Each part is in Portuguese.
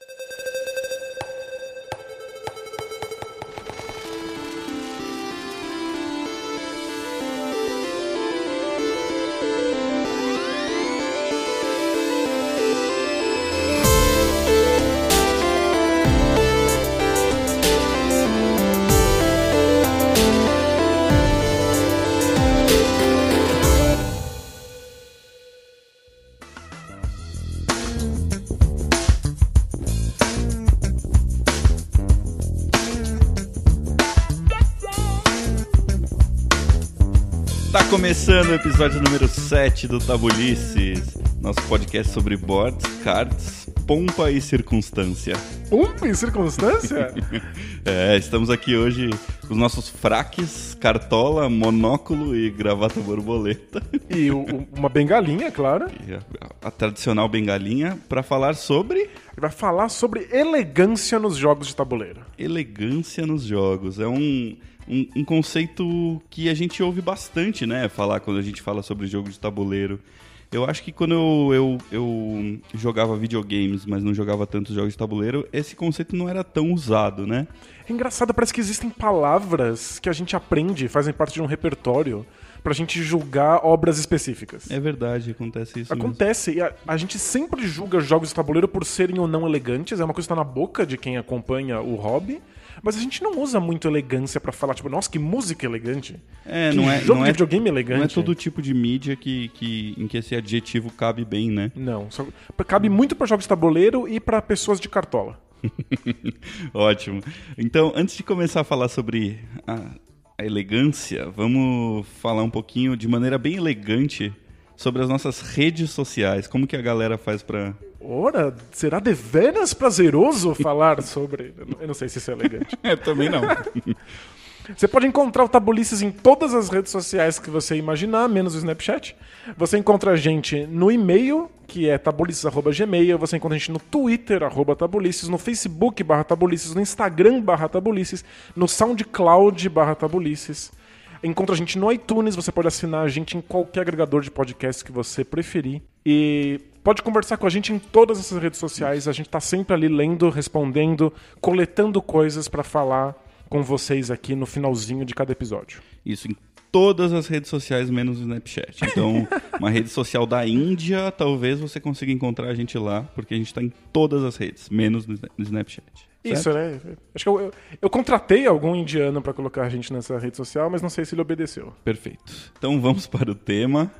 you começando o episódio número 7 do Tabulices, nosso podcast sobre boards, cards, pompa e circunstância. Pompa e circunstância? é, estamos aqui hoje com os nossos fraques, cartola, monóculo e gravata borboleta. E o, uma bengalinha, claro. E a, a tradicional bengalinha para falar sobre vai falar sobre elegância nos jogos de tabuleiro. Elegância nos jogos. É um um, um, conceito que a gente ouve bastante, né? Falar quando a gente fala sobre jogo de tabuleiro. Eu acho que quando eu, eu, eu jogava videogames, mas não jogava tantos jogos de tabuleiro, esse conceito não era tão usado, né? É engraçado, parece que existem palavras que a gente aprende, fazem parte de um repertório pra gente julgar obras específicas. É verdade, acontece isso. Acontece, e a, a, gente sempre julga jogos de tabuleiro por serem ou não elegantes, é uma coisa que tá na boca de quem acompanha o hobby. Mas a gente não usa muito elegância para falar, tipo, nossa, que música elegante. É, que não é. Jogo não de é, videogame elegante. Não é todo tipo de mídia que, que, em que esse adjetivo cabe bem, né? Não. Só, cabe muito para jogos de tabuleiro e para pessoas de cartola. Ótimo. Então, antes de começar a falar sobre a, a elegância, vamos falar um pouquinho de maneira bem elegante sobre as nossas redes sociais. Como que a galera faz para Ora, será deveras prazeroso falar sobre. Eu não sei se isso é elegante. é, também não. Você pode encontrar o Tabulices em todas as redes sociais que você imaginar, menos o Snapchat. Você encontra a gente no e-mail, que é tabulices.gmail. Você encontra a gente no Twitter, arroba tabulices, no Facebook, barra tabulices, no Instagram, barra tabulices, no SoundCloud, barra tabulices. Encontra a gente no iTunes, você pode assinar a gente em qualquer agregador de podcast que você preferir. E Pode conversar com a gente em todas essas redes sociais. A gente está sempre ali lendo, respondendo, coletando coisas para falar com vocês aqui no finalzinho de cada episódio. Isso, em todas as redes sociais, menos o Snapchat. Então, uma rede social da Índia, talvez você consiga encontrar a gente lá, porque a gente está em todas as redes, menos no Snapchat. Certo? Isso, né? Acho que eu, eu, eu contratei algum indiano para colocar a gente nessa rede social, mas não sei se ele obedeceu. Perfeito. Então vamos para o tema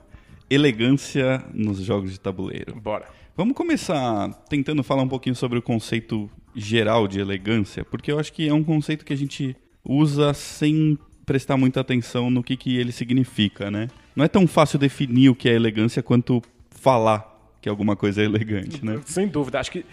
elegância nos jogos de tabuleiro. Bora. Vamos começar tentando falar um pouquinho sobre o conceito geral de elegância, porque eu acho que é um conceito que a gente usa sem prestar muita atenção no que, que ele significa, né? Não é tão fácil definir o que é elegância quanto falar que alguma coisa é elegante, né? Sem dúvida. Acho que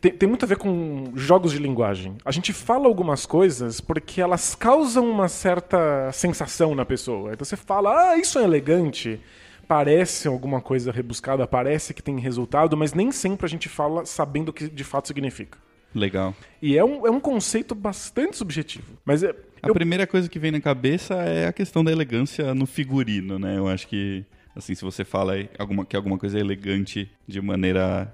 tem, tem, muito a ver com jogos de linguagem. A gente fala algumas coisas porque elas causam uma certa sensação na pessoa. Então você fala, ah, isso é elegante parece alguma coisa rebuscada, parece que tem resultado, mas nem sempre a gente fala sabendo o que de fato significa. Legal. E é um, é um conceito bastante subjetivo. Mas é, a eu... primeira coisa que vem na cabeça é a questão da elegância no figurino, né? Eu acho que assim, se você fala alguma, que alguma coisa é elegante de maneira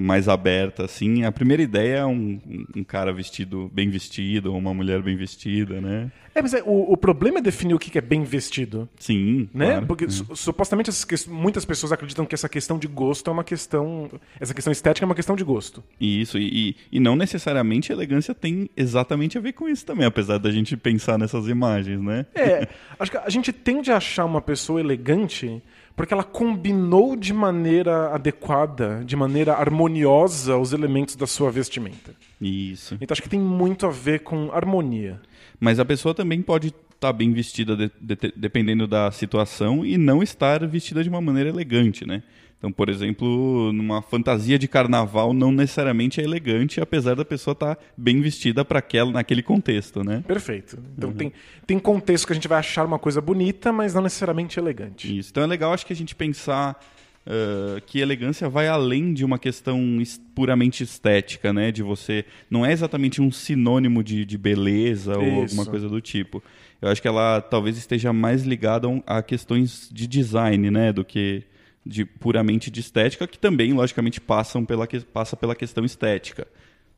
mais aberta, assim. A primeira ideia é um, um, cara vestido, bem vestido, ou uma mulher bem vestida, né? É, mas é, o, o, problema é definir o que é bem vestido. Sim, né? Claro. Porque é. supostamente muitas pessoas acreditam que essa questão de gosto é uma questão... Essa questão estética é uma questão de gosto. Isso, e, e, e não necessariamente a elegância tem exatamente a ver com isso também, apesar da gente pensar nessas imagens, né? É, acho que a gente tende a achar uma pessoa elegante porque ela combinou de maneira adequada, de maneira harmoniosa os elementos da sua vestimenta. Isso. Então acho que tem muito a ver com harmonia. Mas a pessoa também pode estar tá bem vestida de, de, dependendo da situação e não estar vestida de uma maneira elegante, né? Então, por exemplo, numa fantasia de carnaval não necessariamente é elegante, apesar da pessoa estar tá bem vestida para aquela naquele contexto, né? Perfeito. Então uhum. tem, tem contexto que a gente vai achar uma coisa bonita, mas não necessariamente elegante. Isso. Então é legal, acho que a gente pensar uh, que elegância vai além de uma questão puramente estética, né? De você não é exatamente um sinônimo de, de beleza Isso. ou alguma coisa do tipo. Eu acho que ela talvez esteja mais ligada a questões de design, né? Do que de puramente de estética, que também, logicamente, passam pela, passa pela questão estética.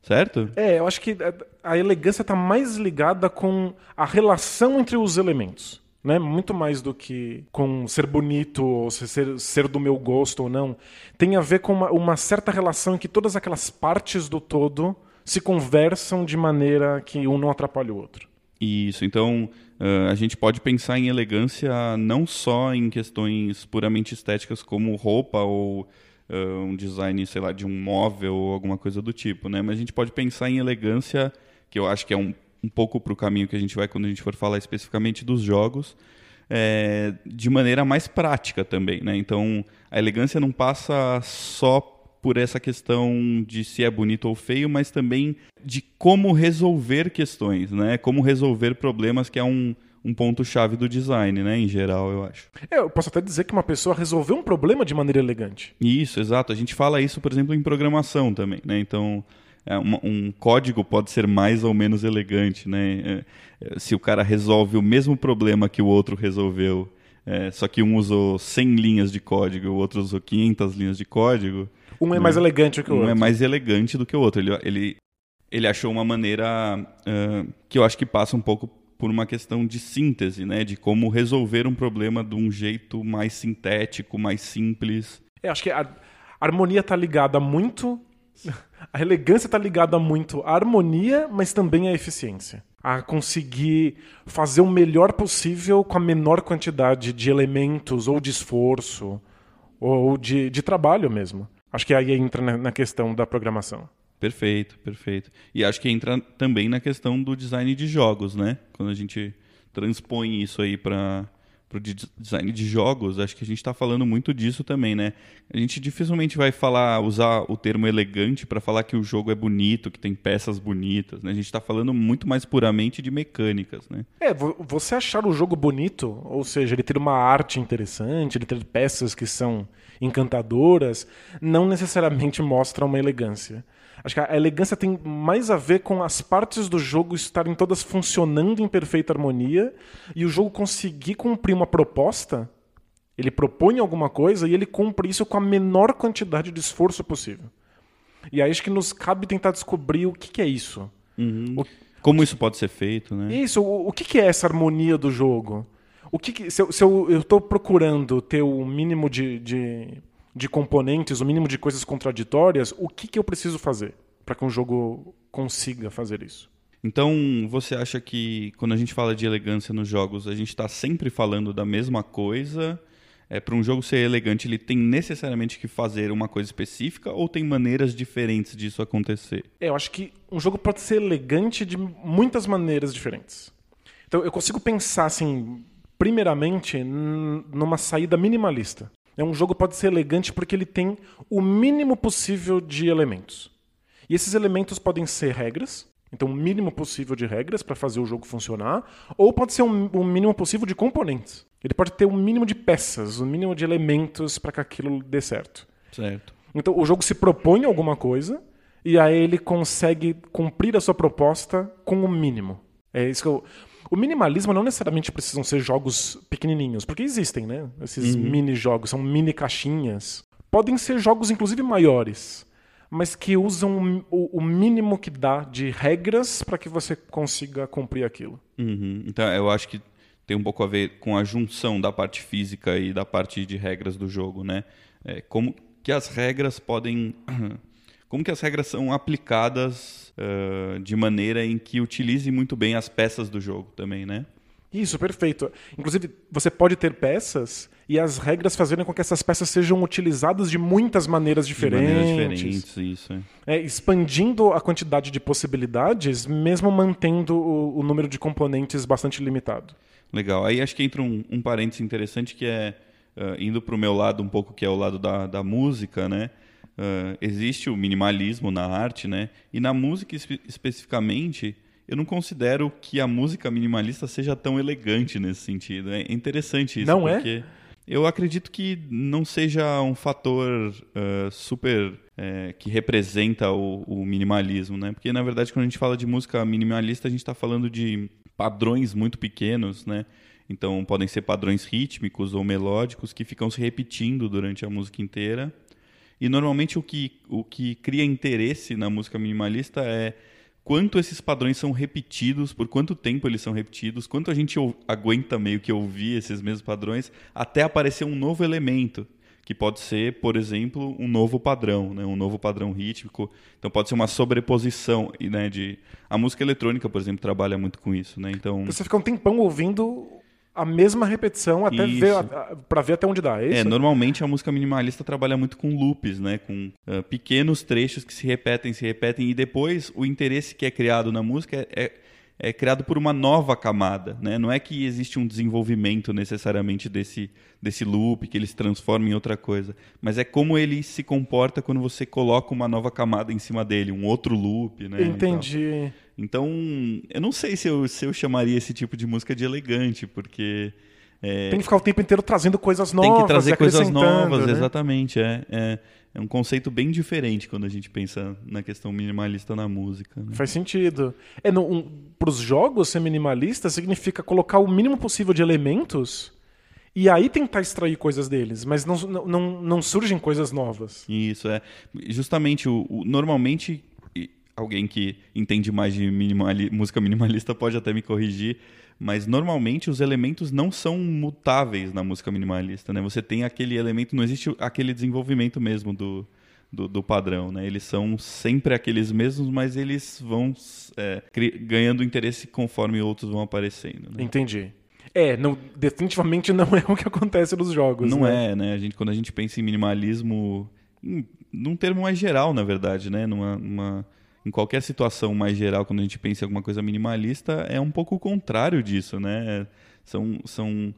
certo? É, eu acho que a elegância está mais ligada com a relação entre os elementos. Né? Muito mais do que com ser bonito ou ser, ser do meu gosto ou não. Tem a ver com uma, uma certa relação em que todas aquelas partes do todo se conversam de maneira que um não atrapalha o outro. Isso, então uh, a gente pode pensar em elegância não só em questões puramente estéticas como roupa ou uh, um design, sei lá, de um móvel ou alguma coisa do tipo, né? Mas a gente pode pensar em elegância, que eu acho que é um, um pouco para o caminho que a gente vai quando a gente for falar especificamente dos jogos, é, de maneira mais prática também, né? Então a elegância não passa só por essa questão de se é bonito ou feio, mas também de como resolver questões, né? Como resolver problemas, que é um, um ponto-chave do design, né? Em geral, eu acho. É, eu posso até dizer que uma pessoa resolveu um problema de maneira elegante. Isso, exato. A gente fala isso, por exemplo, em programação também, né? Então, é, um, um, código pode ser mais ou menos elegante, né? É, é, se o cara resolve o mesmo problema que o outro resolveu, é, só que um usou 100 linhas de código o outro usou 500 linhas de código, um é mais né? elegante que o um é outro. Um é mais elegante do que o outro. Ele, ele, ele achou uma maneira uh, que eu acho que passa um pouco por uma questão de síntese, né? De como resolver um problema de um jeito mais sintético, mais simples. É, acho que a, a harmonia está ligada muito. A elegância está ligada muito à harmonia, mas também à eficiência. A conseguir fazer o melhor possível com a menor quantidade de elementos ou de esforço ou de, de trabalho mesmo. Acho que aí entra na questão da programação. Perfeito, perfeito. E acho que entra também na questão do design de jogos, né? Quando a gente transpõe isso aí para o design de jogos, acho que a gente está falando muito disso também, né? A gente dificilmente vai falar, usar o termo elegante para falar que o jogo é bonito, que tem peças bonitas, né? A gente está falando muito mais puramente de mecânicas, né? É, você achar o jogo bonito, ou seja, ele ter uma arte interessante, ele ter peças que são encantadoras, não necessariamente mostra uma elegância. Acho que a elegância tem mais a ver com as partes do jogo estarem todas funcionando em perfeita harmonia e o jogo conseguir cumprir uma proposta. Ele propõe alguma coisa e ele cumpre isso com a menor quantidade de esforço possível. E aí acho que nos cabe tentar descobrir o que, que é isso. Uhum. O... Como isso pode ser feito, né? Isso, o, o que, que é essa harmonia do jogo? O que, que se, eu, estou procurando ter o mínimo de, de, de, componentes, o mínimo de coisas contraditórias, o que, que eu preciso fazer para que um jogo consiga fazer isso? Então, você acha que quando a gente fala de elegância nos jogos, a gente está sempre falando da mesma coisa? É, para um jogo ser elegante, ele tem necessariamente que fazer uma coisa específica ou tem maneiras diferentes disso acontecer? É, eu acho que um jogo pode ser elegante de muitas maneiras diferentes. Então, eu consigo pensar assim, primeiramente, numa saída minimalista. É um jogo que pode ser elegante porque ele tem o mínimo possível de elementos. E esses elementos podem ser regras, então o mínimo possível de regras para fazer o jogo funcionar, ou pode ser um, um, mínimo possível de componentes. Ele pode ter um mínimo de peças, um mínimo de elementos para que aquilo dê certo. Certo. Então o jogo se propõe alguma coisa e aí ele consegue cumprir a sua proposta com o mínimo. É isso que eu, o minimalismo não necessariamente precisam ser jogos pequenininhos, porque existem, né? Esses uhum. mini jogos, são mini caixinhas. Podem ser jogos, inclusive, maiores, mas que usam o, o mínimo que dá de regras para que você consiga cumprir aquilo. Uhum. Então, eu acho que tem um pouco a ver com a junção da parte física e da parte de regras do jogo, né? É, como que as regras podem como que as regras são aplicadas uh, de maneira em que utilize muito bem as peças do jogo também, né? Isso, perfeito. Inclusive, você pode ter peças e as regras fazerem com que essas peças sejam utilizadas de muitas maneiras diferentes. De maneiras diferentes, isso. É. é expandindo a quantidade de possibilidades, mesmo mantendo o, o, número de componentes bastante limitado. Legal. Aí acho que entra um, um parênteses interessante que é, uh, indo para o meu lado um pouco, que é o lado da, da música, né? Uh, existe o minimalismo na arte, né? E na música espe especificamente, eu não considero que a música minimalista seja tão elegante nesse sentido. É interessante isso. Não é? porque é? Eu acredito que não seja um fator uh, super uh, que representa o, o, minimalismo, né? Porque na verdade quando a gente fala de música minimalista a gente está falando de padrões muito pequenos, né? Então podem ser padrões rítmicos ou melódicos que ficam se repetindo durante a música inteira E normalmente o que, o que cria interesse na música minimalista é quanto esses padrões são repetidos, por quanto tempo eles são repetidos, quanto a gente aguenta meio que ouvir esses mesmos padrões até aparecer um novo elemento, que pode ser, por exemplo, um novo padrão, né? um novo padrão rítmico. Então pode ser uma sobreposição, né? de a música eletrônica, por exemplo, trabalha muito com isso, né? Então você fica um tempão ouvindo a mesma repetição até isso. ver para ver até onde dá. É, é, normalmente a música minimalista trabalha muito com loops, né, com uh, pequenos trechos que se repetem, se repetem e depois o interesse que é criado na música é, é, é criado por uma nova camada, né? Não é que existe um desenvolvimento necessariamente desse desse loop que ele se transforma em outra coisa, mas é como ele se comporta quando você coloca uma nova camada em cima dele, um outro loop, né? Entendi. Então, eu não sei se eu, se eu chamaria esse tipo de música de elegante, porque. É, tem que ficar o tempo inteiro trazendo coisas novas. Tem que trazer coisas novas, né? exatamente. É, é, é, um conceito bem diferente quando a gente pensa na questão minimalista na música. Né? Faz sentido. É, um, Para os jogos, ser minimalista significa colocar o mínimo possível de elementos e aí tentar extrair coisas deles, mas não, não, não surgem coisas novas. Isso, é. Justamente, o, o normalmente alguém que entende mais de minimali música minimalista pode até me corrigir, mas normalmente os elementos não são mutáveis na música minimalista, né? Você tem aquele elemento, não existe aquele desenvolvimento mesmo do, do, do padrão, né? Eles são sempre aqueles mesmos, mas eles vão é, ganhando interesse conforme outros vão aparecendo. Né? Entendi. É, não, definitivamente não é o que acontece nos jogos. Não né? é, né? A gente, quando a gente pensa em minimalismo, em, num termo mais geral, na verdade, né? Numa, numa em qualquer situação mais geral, quando a gente pensa em alguma coisa minimalista, é um pouco o contrário disso, né? São, são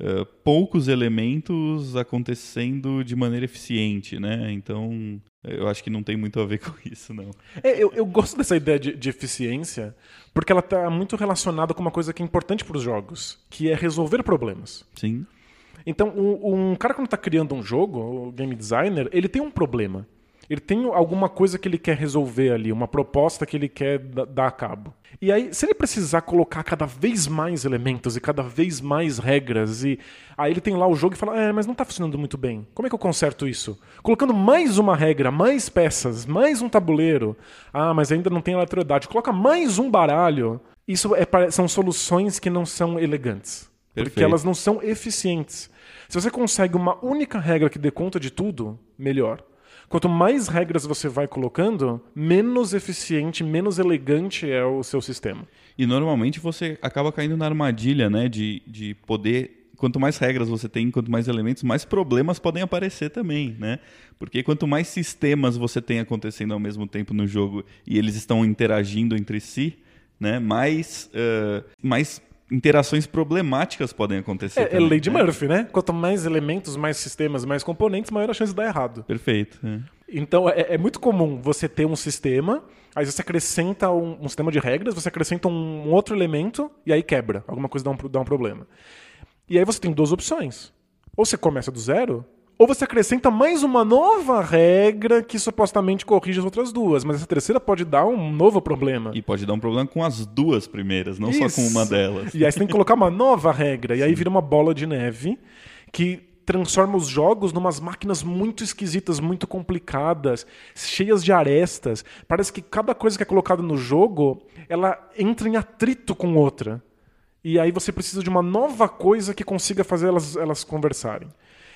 uh, poucos elementos acontecendo de maneira eficiente, né? Então, eu acho que não tem muito a ver com isso, não. É, eu, eu gosto dessa ideia de, de eficiência, porque ela está muito relacionada com uma coisa que é importante para os jogos, que é resolver problemas. Sim. Então, um, um cara quando está criando um jogo, o game designer, ele tem um problema. Ele tem alguma coisa que ele quer resolver ali, uma proposta que ele quer dar a cabo. E aí, se ele precisar colocar cada vez mais elementos e cada vez mais regras, e aí ele tem lá o jogo e fala: É, mas não está funcionando muito bem. Como é que eu conserto isso? Colocando mais uma regra, mais peças, mais um tabuleiro. Ah, mas ainda não tem aleatoriedade. Coloca mais um baralho. Isso é, são soluções que não são elegantes. Perfeito. Porque elas não são eficientes. Se você consegue uma única regra que dê conta de tudo, melhor. Quanto mais regras você vai colocando, menos eficiente, menos elegante é o seu sistema. E normalmente você acaba caindo na armadilha, né, de, de poder quanto mais regras você tem, quanto mais elementos, mais problemas podem aparecer também, né? Porque quanto mais sistemas você tem acontecendo ao mesmo tempo no jogo e eles estão interagindo entre si, né? Mais, uh, mais interações problemáticas podem acontecer. É, é também, lei de né? Murphy, né? Quanto mais elementos, mais sistemas, mais componentes, maior a chance de dar errado. Perfeito. É. Então é, é, muito comum você ter um sistema, aí você acrescenta um, um sistema de regras, você acrescenta um, um, outro elemento e aí quebra. Alguma coisa dá um, dá um problema. E aí você tem duas opções. Ou você começa do zero, ou você acrescenta mais uma nova regra que supostamente corrige as outras duas, mas essa terceira pode dar um novo problema. E pode dar um problema com as duas primeiras, não Isso. só com uma delas. E aí você tem que colocar uma nova regra, e aí vira uma bola de neve que transforma os jogos numas máquinas muito esquisitas, muito complicadas, cheias de arestas. Parece que cada coisa que é colocada no jogo, ela entra em atrito com outra. E aí você precisa de uma nova coisa que consiga fazer elas, elas conversarem.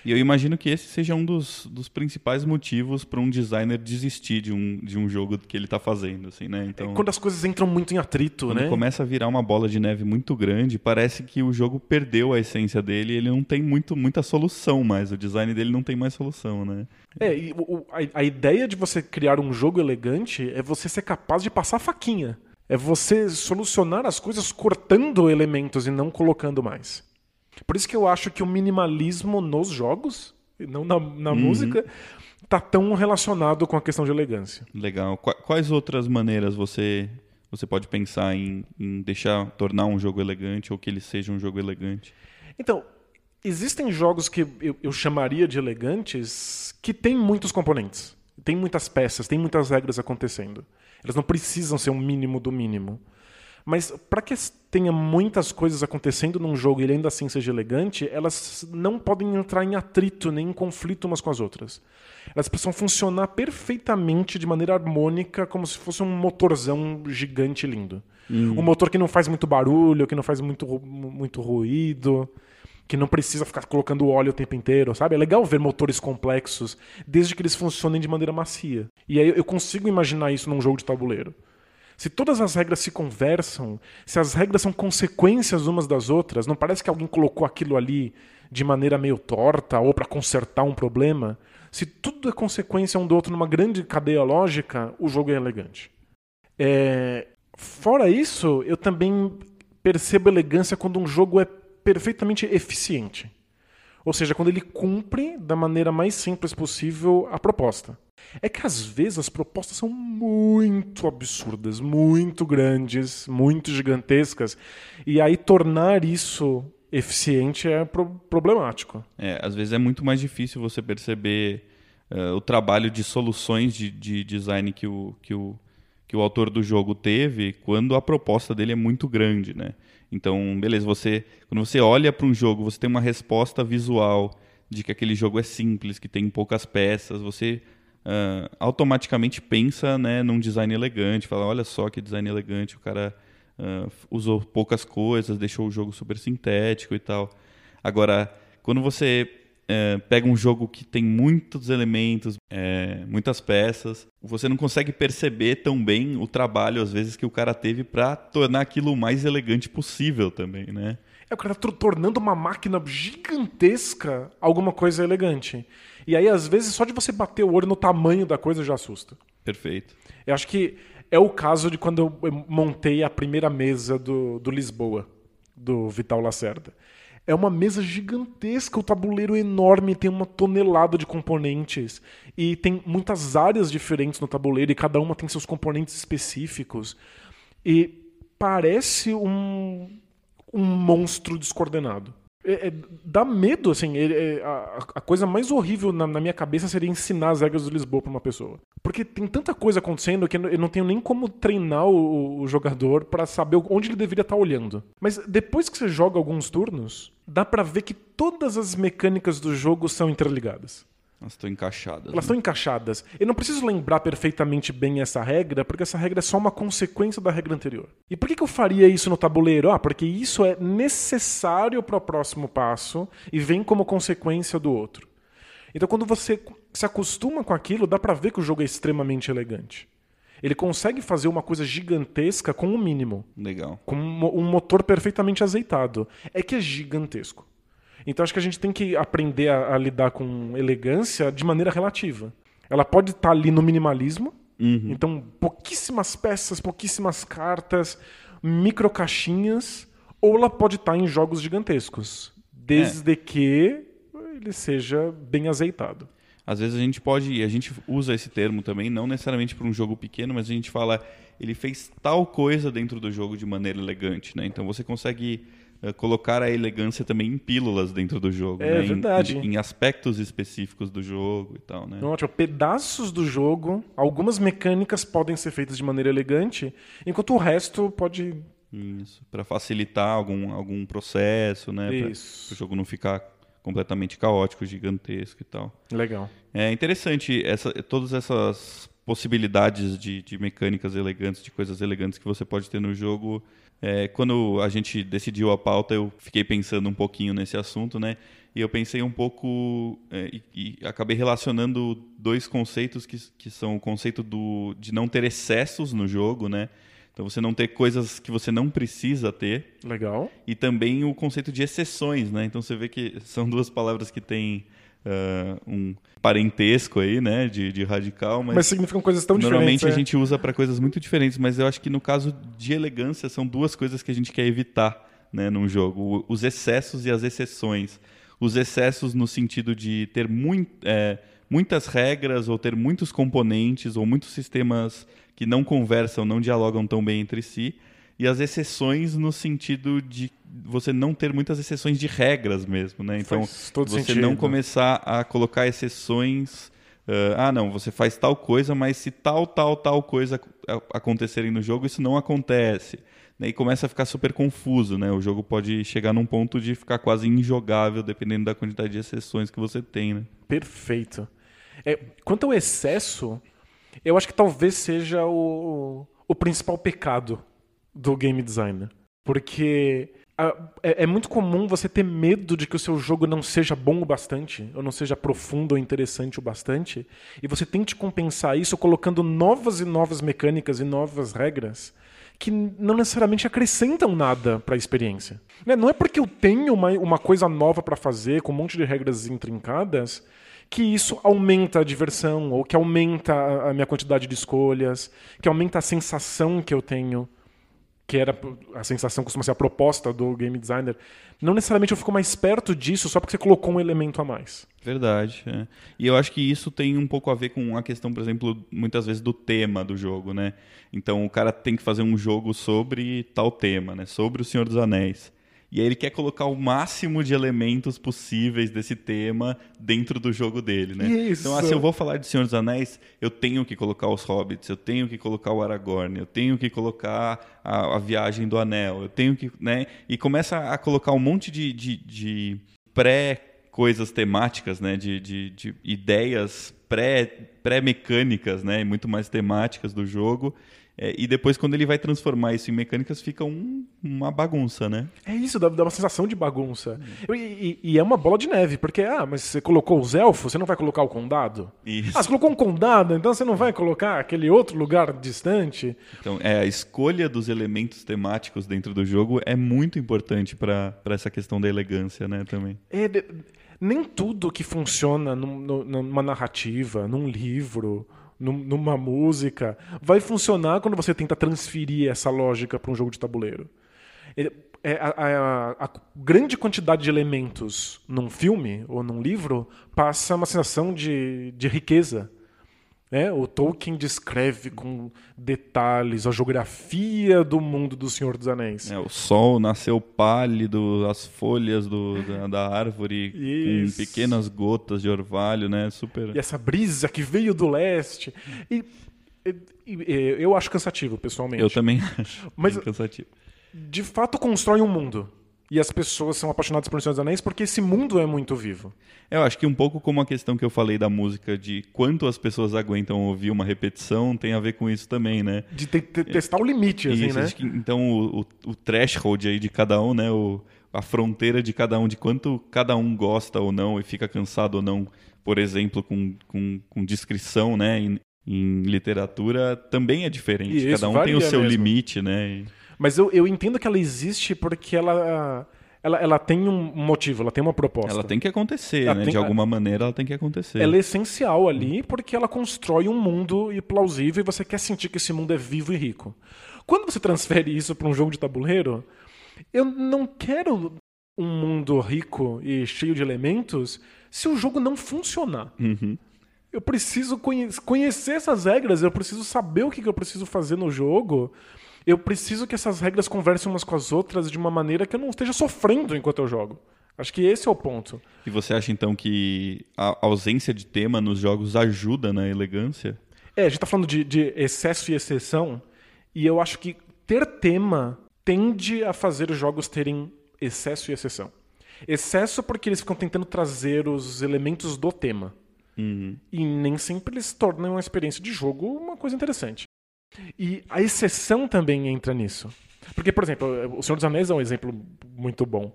E eu imagino que esse seja um dos, dos principais motivos para um designer desistir de um, de um jogo que ele está fazendo, assim, né? Então, é quando as coisas entram muito em atrito, quando né? começa a virar uma bola de neve muito grande, parece que o jogo perdeu a essência dele, ele não tem muito, muita solução mais, o design dele não tem mais solução, né? É, e o, a, a ideia de você criar um jogo elegante é você ser capaz de passar a faquinha. É você solucionar as coisas cortando elementos e não colocando mais. Por isso que eu acho que o minimalismo nos jogos, não na, na uhum. música, tá tão relacionado com a questão de elegância. Legal. Quais outras maneiras você você pode pensar em, em deixar tornar um jogo elegante ou que ele seja um jogo elegante? Então, existem jogos que eu, eu chamaria de elegantes que têm muitos componentes, tem muitas peças, tem muitas regras acontecendo. Elas não precisam ser um mínimo do mínimo. Mas para que tenha muitas coisas acontecendo num jogo e ele ainda assim seja elegante, elas não podem entrar em atrito nem em conflito umas com as outras. Elas precisam funcionar perfeitamente de maneira harmônica, como se fosse um motorzão gigante lindo. Hum. Um motor que não faz muito barulho, que não faz muito, muito ruído que não precisa ficar colocando óleo o tempo inteiro, sabe? É legal ver motores complexos, desde que eles funcionem de maneira macia. E aí eu consigo imaginar isso num jogo de tabuleiro. Se todas as regras se conversam, se as regras são consequências umas das outras, não parece que alguém colocou aquilo ali de maneira meio torta ou para consertar um problema. Se tudo é consequência um do outro numa grande cadeia lógica, o jogo é elegante. É... Fora isso, eu também percebo elegância quando um jogo é perfeitamente eficiente. Ou seja, quando ele cumpre da maneira mais simples possível a proposta. É que às vezes as propostas são muito absurdas, muito grandes, muito gigantescas, e aí tornar isso eficiente é pro problemático. É, às vezes é muito mais difícil você perceber uh, o trabalho de soluções de, de design que o, que, o, que o autor do jogo teve quando a proposta dele é muito grande, né? Então, beleza, você quando você olha para um jogo, você tem uma resposta visual de que aquele jogo é simples, que tem poucas peças, você uh, automaticamente pensa né, num design elegante, fala, olha só que design elegante, o cara uh, usou poucas coisas, deixou o jogo super sintético e tal. Agora, quando você é, pega um jogo que tem muitos elementos, é, muitas peças, você não consegue perceber tão bem o trabalho, às vezes, que o cara teve para tornar aquilo o mais elegante possível também, né? É o cara tornando uma máquina gigantesca alguma coisa elegante. E aí, às vezes, só de você bater o olho no tamanho da coisa já assusta. Perfeito. Eu acho que é o caso de quando eu montei a primeira mesa do, do Lisboa, do Vital Lacerda. É uma mesa gigantesca, o tabuleiro é enorme, tem uma tonelada de componentes e tem muitas áreas diferentes no tabuleiro e cada uma tem seus componentes específicos. E parece um, um monstro descoordenado. É, é, dá medo, assim. É, a, a, coisa mais horrível na, na, minha cabeça seria ensinar as regras do Lisboa para uma pessoa. Porque tem tanta coisa acontecendo que eu não tenho nem como treinar o, o jogador para saber onde ele deveria estar tá olhando. Mas depois que você joga alguns turnos, dá para ver que todas as mecânicas do jogo são interligadas. Elas estão encaixadas. Elas estão né? encaixadas. Eu não preciso lembrar perfeitamente bem essa regra, porque essa regra é só uma consequência da regra anterior. E por que, que eu faria isso no tabuleiro? Ah, porque isso é necessário para o próximo passo e vem como consequência do outro. Então, quando você se acostuma com aquilo, dá para ver que o jogo é extremamente elegante. Ele consegue fazer uma coisa gigantesca com o um mínimo. Legal. Com um motor perfeitamente azeitado. É que é gigantesco. Então acho que a gente tem que aprender a, a lidar com elegância de maneira relativa. Ela pode estar tá ali no minimalismo, uhum. então pouquíssimas peças, pouquíssimas cartas, micro caixinhas, ou ela pode estar tá em jogos gigantescos, desde é. que ele seja bem azeitado. Às vezes a gente pode, a gente usa esse termo também, não necessariamente para um jogo pequeno, mas a gente fala, ele fez tal coisa dentro do jogo de maneira elegante, né? Então você consegue eh, colocar a elegância também em pílulas dentro do jogo. É né? verdade. Em, em, aspectos específicos do jogo e tal, né? Não, tipo, pedaços do jogo, algumas mecânicas podem ser feitas de maneira elegante, enquanto o resto pode... Isso, para facilitar algum, algum processo, né? Para o jogo não ficar completamente caótico, gigantesco e tal. Legal. É interessante essa, todas essas possibilidades de, de mecânicas elegantes, de coisas elegantes que você pode ter no jogo é, quando a gente decidiu a pauta, eu fiquei pensando um pouquinho nesse assunto, né? E eu pensei um pouco é, e, e, acabei relacionando dois conceitos que, que são o conceito do, de não ter excessos no jogo, né? Então você não ter coisas que você não precisa ter. Legal. E também o conceito de exceções, né? Então você vê que são duas palavras que têm uh, um parentesco aí, né, de, de radical, mas, mas significam coisas tão normalmente diferentes. Normalmente a é. gente usa para coisas muito diferentes, mas eu acho que no caso de elegância são duas coisas que a gente quer evitar, né, num jogo, os excessos e as exceções. Os excessos no sentido de ter muito, é, muitas regras ou ter muitos componentes ou muitos sistemas que não conversam, não dialogam tão bem entre si e as exceções no sentido de você não ter muitas exceções de regras mesmo, né? Então, você sentido. não começar a colocar exceções Uh, ah, não, você faz tal coisa, mas se tal, tal, tal coisa acontecerem no jogo, isso não acontece. E começa a ficar super confuso, né? O jogo pode chegar num ponto de ficar quase injogável, dependendo da quantidade de exceções que você tem, né? Perfeito. É, quanto ao excesso, eu acho que talvez seja o, o principal pecado do game designer. Porque é, é, muito comum você ter medo de que o seu jogo não seja bom o bastante, ou não seja profundo ou interessante o bastante, e você tente compensar isso colocando novas e novas mecânicas e novas regras que não necessariamente acrescentam nada para a experiência. Né, não é porque eu tenho uma, uma coisa nova para fazer, com um monte de regras intrincadas, que isso aumenta a diversão, ou que aumenta a minha quantidade de escolhas, que aumenta a sensação que eu tenho que era a sensação costuma ser a proposta do game designer, não necessariamente eu fico mais perto disso só porque você colocou um elemento a mais. Verdade. É. E eu acho que isso tem um pouco a ver com a questão, por exemplo, muitas vezes do tema do jogo, né? Então o cara tem que fazer um jogo sobre tal tema, né? Sobre o Senhor dos Anéis. E aí ele quer colocar o máximo de elementos possíveis desse tema dentro do jogo dele, né? Isso. Então, se eu vou falar de Senhor dos Anéis, eu tenho que colocar os Hobbits, eu tenho que colocar o Aragorn, eu tenho que colocar a, a Viagem do Anel, eu tenho que, né? E começa a colocar um monte de, de, de pré coisas temáticas, né? De, de, de ideias pré-mecânicas, pré né? muito mais temáticas do jogo. É, e depois, quando ele vai transformar isso em mecânicas, fica um, uma bagunça, né? É isso, dá, dá uma sensação de bagunça. E, e, e, é uma bola de neve, porque, ah, mas você colocou os elfos, você não vai colocar o condado? Isso. Ah, você colocou um condado, então você não vai colocar aquele outro lugar distante? Então, é, a escolha dos elementos temáticos dentro do jogo é muito importante para essa questão da elegância, né, também. É, nem tudo que funciona num, numa narrativa, num livro numa música, vai funcionar quando você tenta transferir essa lógica para um jogo de tabuleiro. É, a, a, a, grande quantidade de elementos num filme ou num livro passa uma sensação de, de riqueza. É, o Tolkien descreve com detalhes a geografia do mundo do Senhor dos Anéis. É, o sol nasceu pálido, as folhas do, da, da, árvore Isso. com pequenas gotas de orvalho, né? Super. E essa brisa que veio do leste. E, e, e eu acho cansativo, pessoalmente. Eu também acho. Mas cansativo. De fato, constrói um mundo e as pessoas são apaixonadas por Senhor dos Anéis porque esse mundo é muito vivo. Eu acho que um pouco como a questão que eu falei da música, de quanto as pessoas aguentam ouvir uma repetição, tem a ver com isso também, né? De te te testar o limite, assim, isso, né? Que, então, o, o, o threshold aí de cada um, né? O, a fronteira de cada um, de quanto cada um gosta ou não e fica cansado ou não, por exemplo, com, com, com descrição, né? Em, em literatura, também é diferente. Cada um tem o seu mesmo. limite, né? E... Mas eu, eu entendo que ela existe porque ela, ela, ela tem um motivo, ela tem uma proposta. Ela tem que acontecer, ela né? Tem, de alguma maneira ela tem que acontecer. Ela é essencial ali porque ela constrói um mundo plausível e você quer sentir que esse mundo é vivo e rico. Quando você transfere isso para um jogo de tabuleiro, eu não quero um mundo rico e cheio de elementos se o jogo não funcionar. Uhum. Eu preciso conhe conhecer essas regras, eu preciso saber o que, que eu preciso fazer no jogo eu preciso que essas regras conversem umas com as outras de uma maneira que eu não esteja sofrendo enquanto eu jogo. Acho que esse é o ponto. E você acha então que a ausência de tema nos jogos ajuda na elegância? É, a gente está falando de, de excesso e exceção, e eu acho que ter tema tende a fazer os jogos terem excesso e exceção. Excesso porque eles ficam tentando trazer os elementos do tema. Uhum. E nem sempre eles tornam uma experiência de jogo uma coisa interessante. E a exceção também entra nisso. Porque, por exemplo, o Senhor dos Anéis é um exemplo muito bom.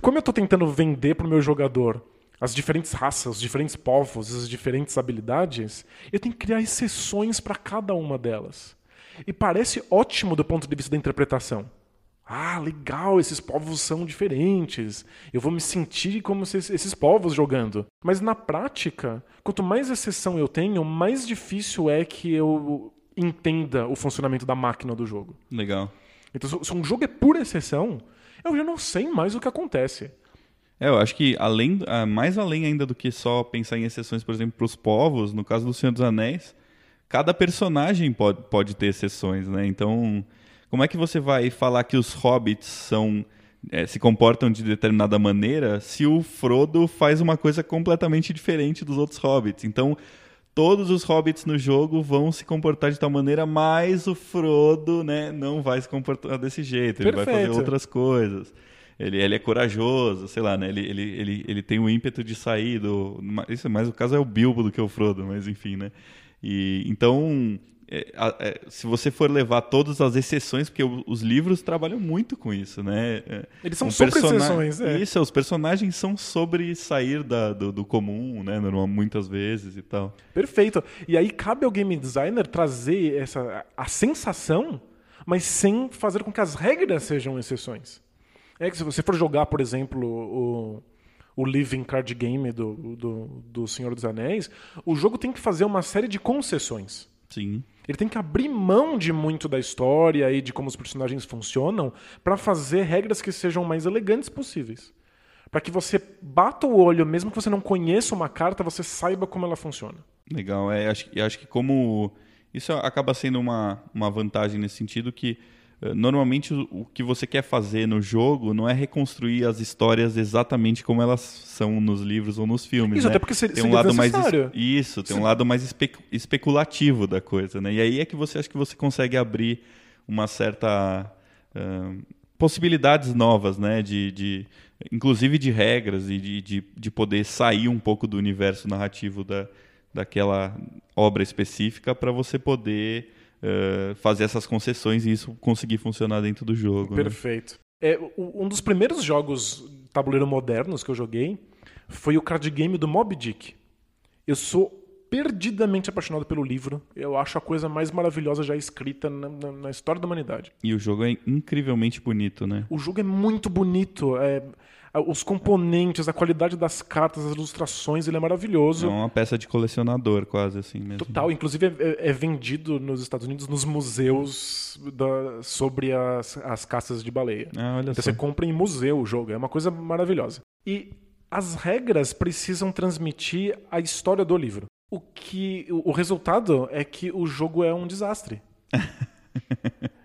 Como eu estou tentando vender para o meu jogador as diferentes raças, os diferentes povos, as diferentes habilidades, eu tenho que criar exceções para cada uma delas. E parece ótimo do ponto de vista da interpretação. Ah, legal, esses povos são diferentes. Eu vou me sentir como esses povos jogando. Mas na prática, quanto mais exceção eu tenho, mais difícil é que eu entenda o funcionamento da máquina do jogo. Legal. Então, se um jogo é por exceção, eu já não sei mais o que acontece. É, eu acho que além, ah, mais além ainda do que só pensar em exceções, por exemplo, para os povos, no caso do Senhor dos Anéis, cada personagem pode, pode ter exceções, né? Então, como é que você vai falar que os hobbits são é, se comportam de determinada maneira se o Frodo faz uma coisa completamente diferente dos outros hobbits? Então, todos os hobbits no jogo vão se comportar de tal maneira, mas o Frodo, né, não vai se comportar desse jeito, ele vai fazer outras coisas. Ele, ele é corajoso, sei lá, né? Ele, ele, ele, ele tem o ímpeto de sair do. Isso, mas o caso é o Bilbo do que o Frodo, mas enfim, né? E, então, se você for levar todas as exceções, porque os livros trabalham muito com isso, né? É, Eles são um sobre exceções, é. Isso, os personagens são sobre sair da, do, do, comum, né? Muitas vezes e tal. Perfeito. E aí cabe ao game designer trazer essa, a sensação, mas sem fazer com que as regras sejam exceções. É que se você for jogar, por exemplo, o, o Living Card Game do, do, do Senhor dos Anéis, o jogo tem que fazer uma série de concessões. Sim. Ele tem que abrir mão de muito da história e de como os personagens funcionam para fazer regras que sejam mais elegantes possíveis. Para que você bata o olho, mesmo que você não conheça uma carta, você saiba como ela funciona. Legal. É, acho, acho que como. Isso acaba sendo uma, uma vantagem nesse sentido que normalmente o que você quer fazer no jogo não é reconstruir as histórias exatamente como elas são nos livros ou nos filmes. Isso, né? até porque seria, tem um lado mais Isso, tem um lado mais espe especulativo da coisa. Né? E aí é que você acha que você consegue abrir uma certa. Uh, possibilidades novas, né? De, de, inclusive de regras e de, de, de poder sair um pouco do universo narrativo da, daquela obra específica para você poder uh, fazer essas concessões e isso conseguir funcionar dentro do jogo. Né? Perfeito. Né? É, um dos primeiros jogos tabuleiro modernos que eu joguei foi o card game do Mob Dick. Eu sou perdidamente apaixonado pelo livro. Eu acho a coisa mais maravilhosa já escrita na, na, na, história da humanidade. E o jogo é incrivelmente bonito, né? O jogo é muito bonito. É, os componentes, a qualidade das cartas, as ilustrações, ele é maravilhoso. É uma peça de colecionador, quase assim mesmo. Total, inclusive é, é, é vendido nos Estados Unidos nos museus da, sobre as, as caças de baleia. Ah, então só. você compra em museu o jogo, é uma coisa maravilhosa. E as regras precisam transmitir a história do livro. O que o resultado é que o jogo é um desastre.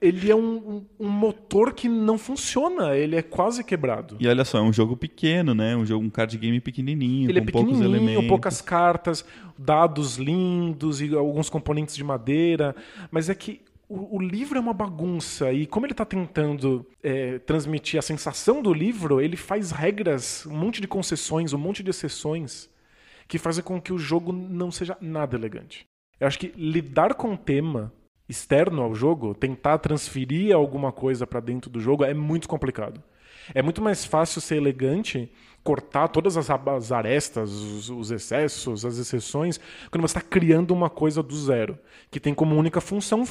ele é um, um, motor que não funciona, ele é quase quebrado. E olha só, é um jogo pequeno, né? Um jogo, um card game pequenininho, ele é com é pequenininho, poucos elementos. poucas cartas, dados lindos e alguns componentes de madeira, mas é que o, o livro é uma bagunça e como ele está tentando é, transmitir a sensação do livro, ele faz regras, um monte de concessões, um monte de exceções que fazem com que o jogo não seja nada elegante. Eu acho que lidar com o tema externo ao jogo, tentar transferir alguma coisa para dentro do jogo é muito complicado. É muito mais fácil ser elegante, cortar todas as, as arestas, os, os, excessos, as exceções, quando você está criando uma coisa do zero, que tem como única função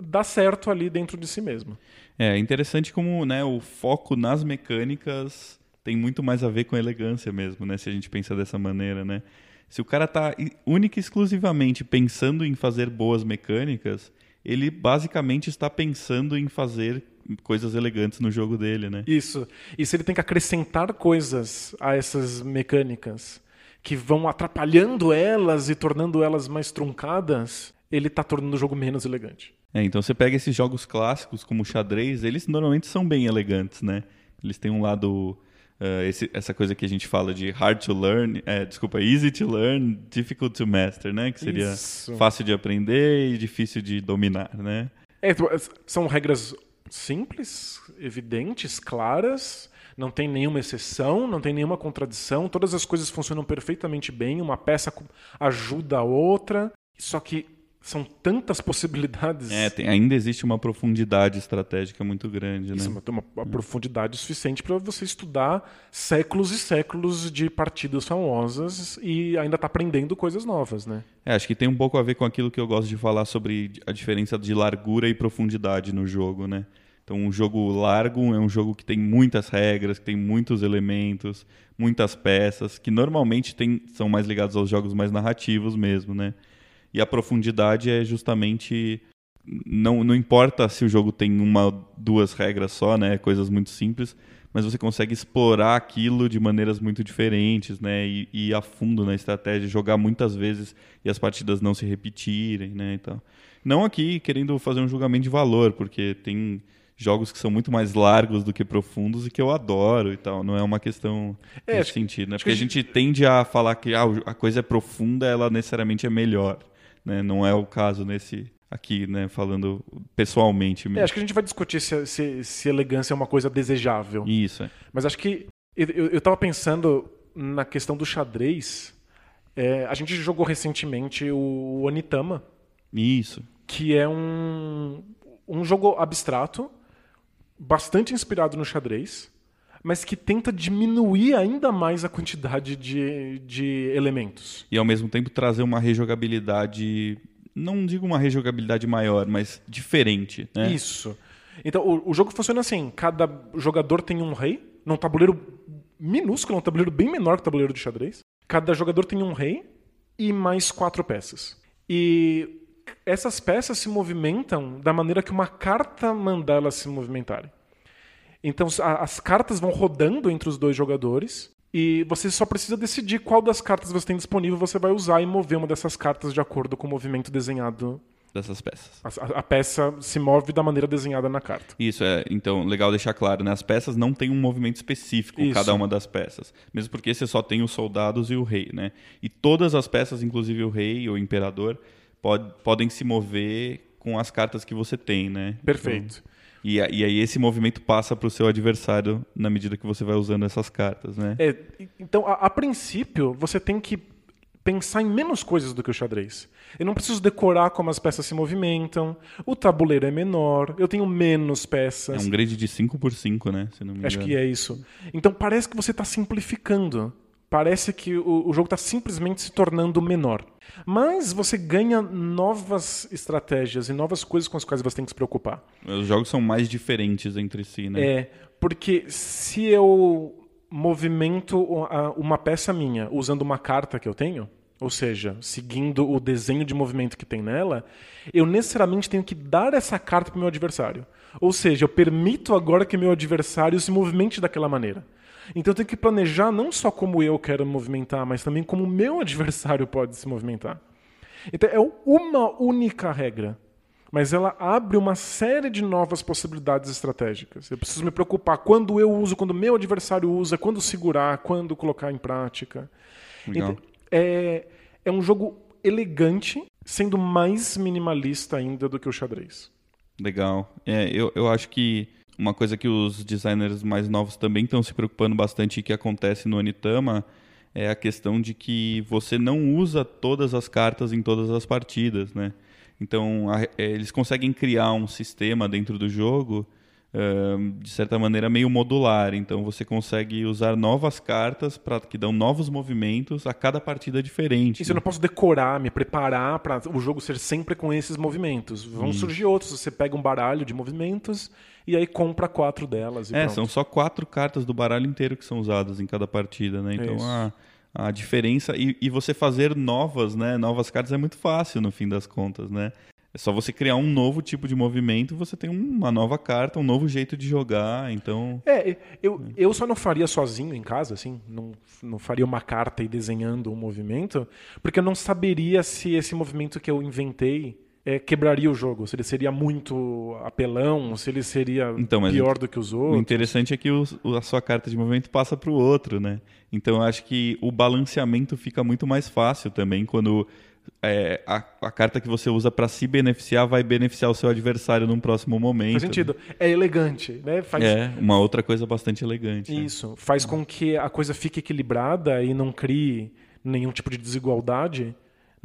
dar certo ali dentro de si mesmo. É interessante como né, o foco nas mecânicas tem muito mais a ver com elegância mesmo, né? Se a gente pensa dessa maneira, né? Se o cara está única e exclusivamente pensando em fazer boas mecânicas, ele basicamente está pensando em fazer coisas elegantes no jogo dele, né? Isso. E se ele tem que acrescentar coisas a essas mecânicas que vão atrapalhando elas e tornando elas mais truncadas, ele está tornando o jogo menos elegante. É, então você pega esses jogos clássicos como o xadrez, eles normalmente são bem elegantes, né? Eles têm um lado Uh, esse, essa coisa que a gente fala de hard to learn, é, desculpa, easy to learn, difficult to master, né? Que seria Isso. fácil de aprender e difícil de dominar, né? É, são regras simples, evidentes, claras, não tem nenhuma exceção, não tem nenhuma contradição, todas as coisas funcionam perfeitamente bem, uma peça ajuda a outra, só que são tantas possibilidades. É, tem, ainda existe uma profundidade estratégica muito grande, Isso, né? Uma, uma, profundidade suficiente para você estudar séculos e séculos de partidas famosas e ainda tá aprendendo coisas novas, né? É, acho que tem um pouco a ver com aquilo que eu gosto de falar sobre a diferença de largura e profundidade no jogo, né? Então, um jogo largo é um jogo que tem muitas regras, que tem muitos elementos, muitas peças, que normalmente tem, são mais ligados aos jogos mais narrativos mesmo, né? E a profundidade é justamente não, não importa se o jogo tem uma duas regras só, né, coisas muito simples, mas você consegue explorar aquilo de maneiras muito diferentes, né, e, e ir a fundo na estratégia, jogar muitas vezes e as partidas não se repetirem, né, então. Não aqui querendo fazer um julgamento de valor, porque tem jogos que são muito mais largos do que profundos e que eu adoro e tal. Não é uma questão É, nesse acho- sentido, né? Porque a gente tende a falar que ah, a coisa é profunda, ela necessariamente é melhor, né? Não é o caso nesse aqui, né? Falando pessoalmente É, mesmo. acho que a gente vai discutir se, se- se elegância é uma coisa desejável. Isso, é. Mas acho que. Eu, eu eu tava pensando na questão do xadrez. É, a gente jogou recentemente o Onitama, Isso. que é um, um jogo abstrato, bastante inspirado no xadrez, mas que tenta diminuir ainda mais a quantidade de, de elementos. E ao mesmo tempo trazer uma rejogabilidade, não digo uma rejogabilidade maior, mas diferente, né? Isso. Então, o, o jogo funciona assim: cada jogador tem um rei, num tabuleiro minúsculo, um tabuleiro bem menor que o tabuleiro de xadrez. Cada jogador tem um rei e mais quatro peças. E essas peças se movimentam da maneira que uma carta manda elas se movimentarem. Então, a- as cartas vão rodando entre os dois jogadores. E você só precisa decidir qual das cartas você tem disponível você vai usar e mover uma dessas cartas de acordo com o movimento desenhado. Dessas peças. A, a- peça se move da maneira desenhada na carta. Isso, é. Então, legal deixar claro, né? As peças não têm um movimento específico, Isso. cada uma das peças. Mesmo porque você só tem os soldados e o rei, né? E todas as peças, inclusive o rei ou o imperador, pod- podem se mover com as cartas que você tem, né? Perfeito. Então, e, e aí esse movimento passa para o seu adversário na medida que você vai usando essas cartas, né? É, então, a, a princípio, você tem que pensar em menos coisas do que o xadrez. Eu não preciso decorar como as peças se movimentam, o tabuleiro é menor, eu tenho menos É peças. um grid de 5 por 5 né? Se não me Acho que é isso. Então parece que você está simplificando. Parece que o, o jogo está simplesmente se tornando menor. Mas você ganha novas estratégias e novas coisas com as quais você tem que se preocupar. Os jogos são mais diferentes entre si, né? É, porque se eu movimento uma peça minha usando uma carta que eu tenho, ou seja, seguindo o desenho de movimento que tem nela, eu necessariamente tenho que dar essa carta para o meu adversário. Ou seja, eu permito agora que meu adversário se movimente daquela maneira. Então eu tenho que planejar não só como eu quero me movimentar, mas também como o meu adversário pode se movimentar. Então é uma única regra, mas ela abre uma série de novas possibilidades estratégicas. Eu preciso me preocupar quando eu uso, quando meu adversário usa, quando segurar, quando colocar em prática. Legal. Então, é, é um jogo elegante, sendo mais minimalista ainda do que o xadrez. Legal. É, eu, eu acho que uma coisa que os designers mais novos também estão se preocupando bastante e que acontece no Onitama é a questão de que você não usa todas as cartas em todas as partidas, né? Então, a- é, eles conseguem criar um sistema dentro do jogo, ahn, de certa maneira, meio modular. Então, você consegue usar novas cartas para que dão novos movimentos a cada partida diferente. Isso eu não posso decorar, me preparar para o jogo ser sempre com esses movimentos. Vão surgir outros. Você pega um baralho de movimentos e aí compra quatro delas. E É, pronto. são só quatro cartas do baralho inteiro que são usadas em cada partida, né? Então a, a diferença. E, e você fazer novas, né? Novas cartas é muito fácil no fim das contas, né? É só você criar um novo tipo de movimento, você tem uma nova carta, um novo jeito de jogar, então. É, eu, eu só não faria sozinho em casa, assim, não, não faria uma carta e desenhando um movimento, porque eu não saberia se esse movimento que eu inventei é, quebraria o jogo, se ele seria muito apelão, se ele seria Então, pior do que os O outros. interessante é que o- o- a sua carta de movimento passa para o outro, né? Então eu acho que o balanceamento fica muito mais fácil também quando é, a, a carta que você usa para se beneficiar vai beneficiar o seu adversário num próximo momento. Faz sentido. É elegante, né? Faz, É, uma outra coisa bastante elegante. né? Isso. Faz com que a coisa fique equilibrada e não crie nenhum tipo de desigualdade,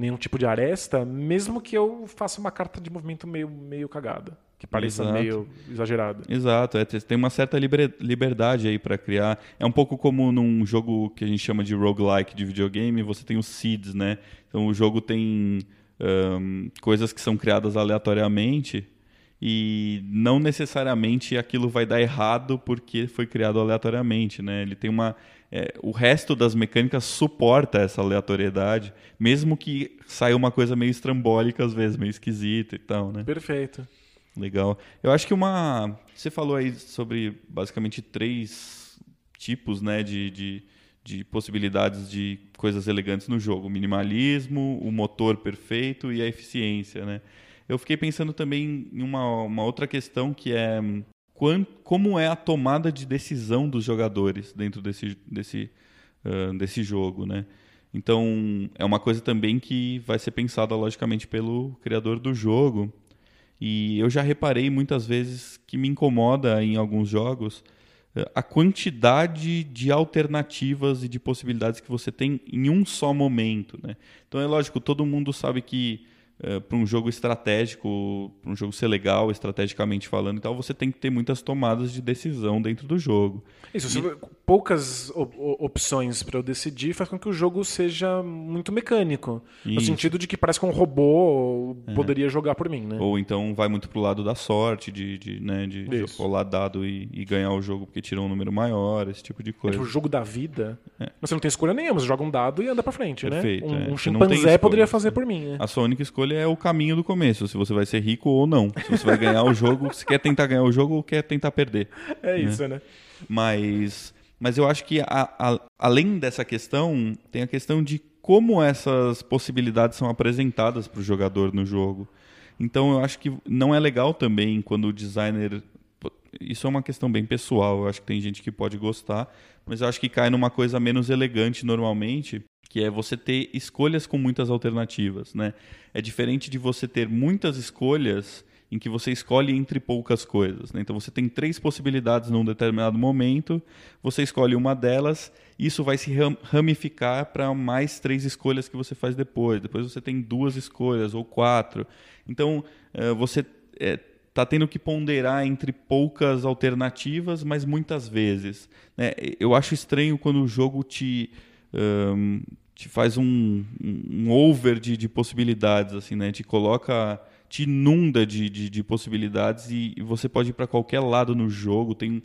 nenhum tipo de aresta, mesmo que eu faça uma carta de movimento meio, meio cagada, que pareça Exato. meio exagerada. Exato, é, tem uma certa liberdade aí para criar. É um pouco como num jogo que a gente chama de roguelike de videogame, você tem os seeds, né? Então o jogo tem ahn, coisas que são criadas aleatoriamente e não necessariamente aquilo vai dar errado porque foi criado aleatoriamente, né? Ele tem uma é, o resto das mecânicas suporta essa aleatoriedade, mesmo que saia uma coisa meio estrambólica às vezes, meio esquisita e tal, né? Perfeito. Legal. Eu acho que uma. Você falou aí sobre basicamente três tipos né, de, de, de possibilidades de coisas elegantes no jogo: o minimalismo, o motor perfeito e a eficiência. Né? Eu fiquei pensando também em uma, uma outra questão que é como é a tomada de decisão dos jogadores dentro desse, desse, uh, desse jogo, né? Então, é uma coisa também que vai ser pensada, logicamente, pelo criador do jogo. E eu já reparei muitas vezes que me incomoda em alguns jogos a quantidade de alternativas e de possibilidades que você tem em um só momento. Né? Então é lógico, todo mundo sabe que uh, para um jogo estratégico, para um jogo ser legal, estrategicamente falando e tal, você tem que ter muitas tomadas de decisão dentro do jogo. Isso, e... poucas opções para eu decidir faz com que o jogo seja muito mecânico. Isso. No sentido de que parece que um robô é. poderia jogar por mim, né? Ou então vai muito pro lado da sorte, de, de, né, de rolar dado e, e, ganhar o jogo porque tirou um número maior, esse tipo de coisa. É tipo, o jogo da vida, é. você não tem escolha nenhuma, você joga um dado e anda para frente, né? Perfeito, né? Um, um chimpanzé poderia fazer por mim, né? A sua única escolha é o caminho do começo, se você vai ser rico ou não. Se você vai ganhar o jogo, se quer tentar ganhar o jogo ou quer tentar perder. É né? isso, né? Mas, mas eu acho que a, a, além dessa questão, tem a questão de como essas possibilidades são apresentadas para o jogador no jogo. Então eu acho que não é legal também quando o designer. Isso é uma questão bem pessoal, eu acho que tem gente que pode gostar, mas eu acho que cai numa coisa menos elegante normalmente, que é você ter escolhas com muitas alternativas. Né? É diferente de você ter muitas escolhas em que você escolhe entre poucas coisas. Né? Então você tem três possibilidades num determinado momento, você escolhe uma delas, isso vai se ramificar para mais três escolhas que você faz depois. Depois você tem duas escolhas ou quatro. Então eh, você está eh, tendo que ponderar entre poucas alternativas, mas muitas vezes. Né? Eu acho estranho quando o jogo te um, te faz um, um over de, de, possibilidades, assim, né? Te coloca, te inunda de, de, de possibilidades e, e, você pode ir para qualquer lado no jogo. Tem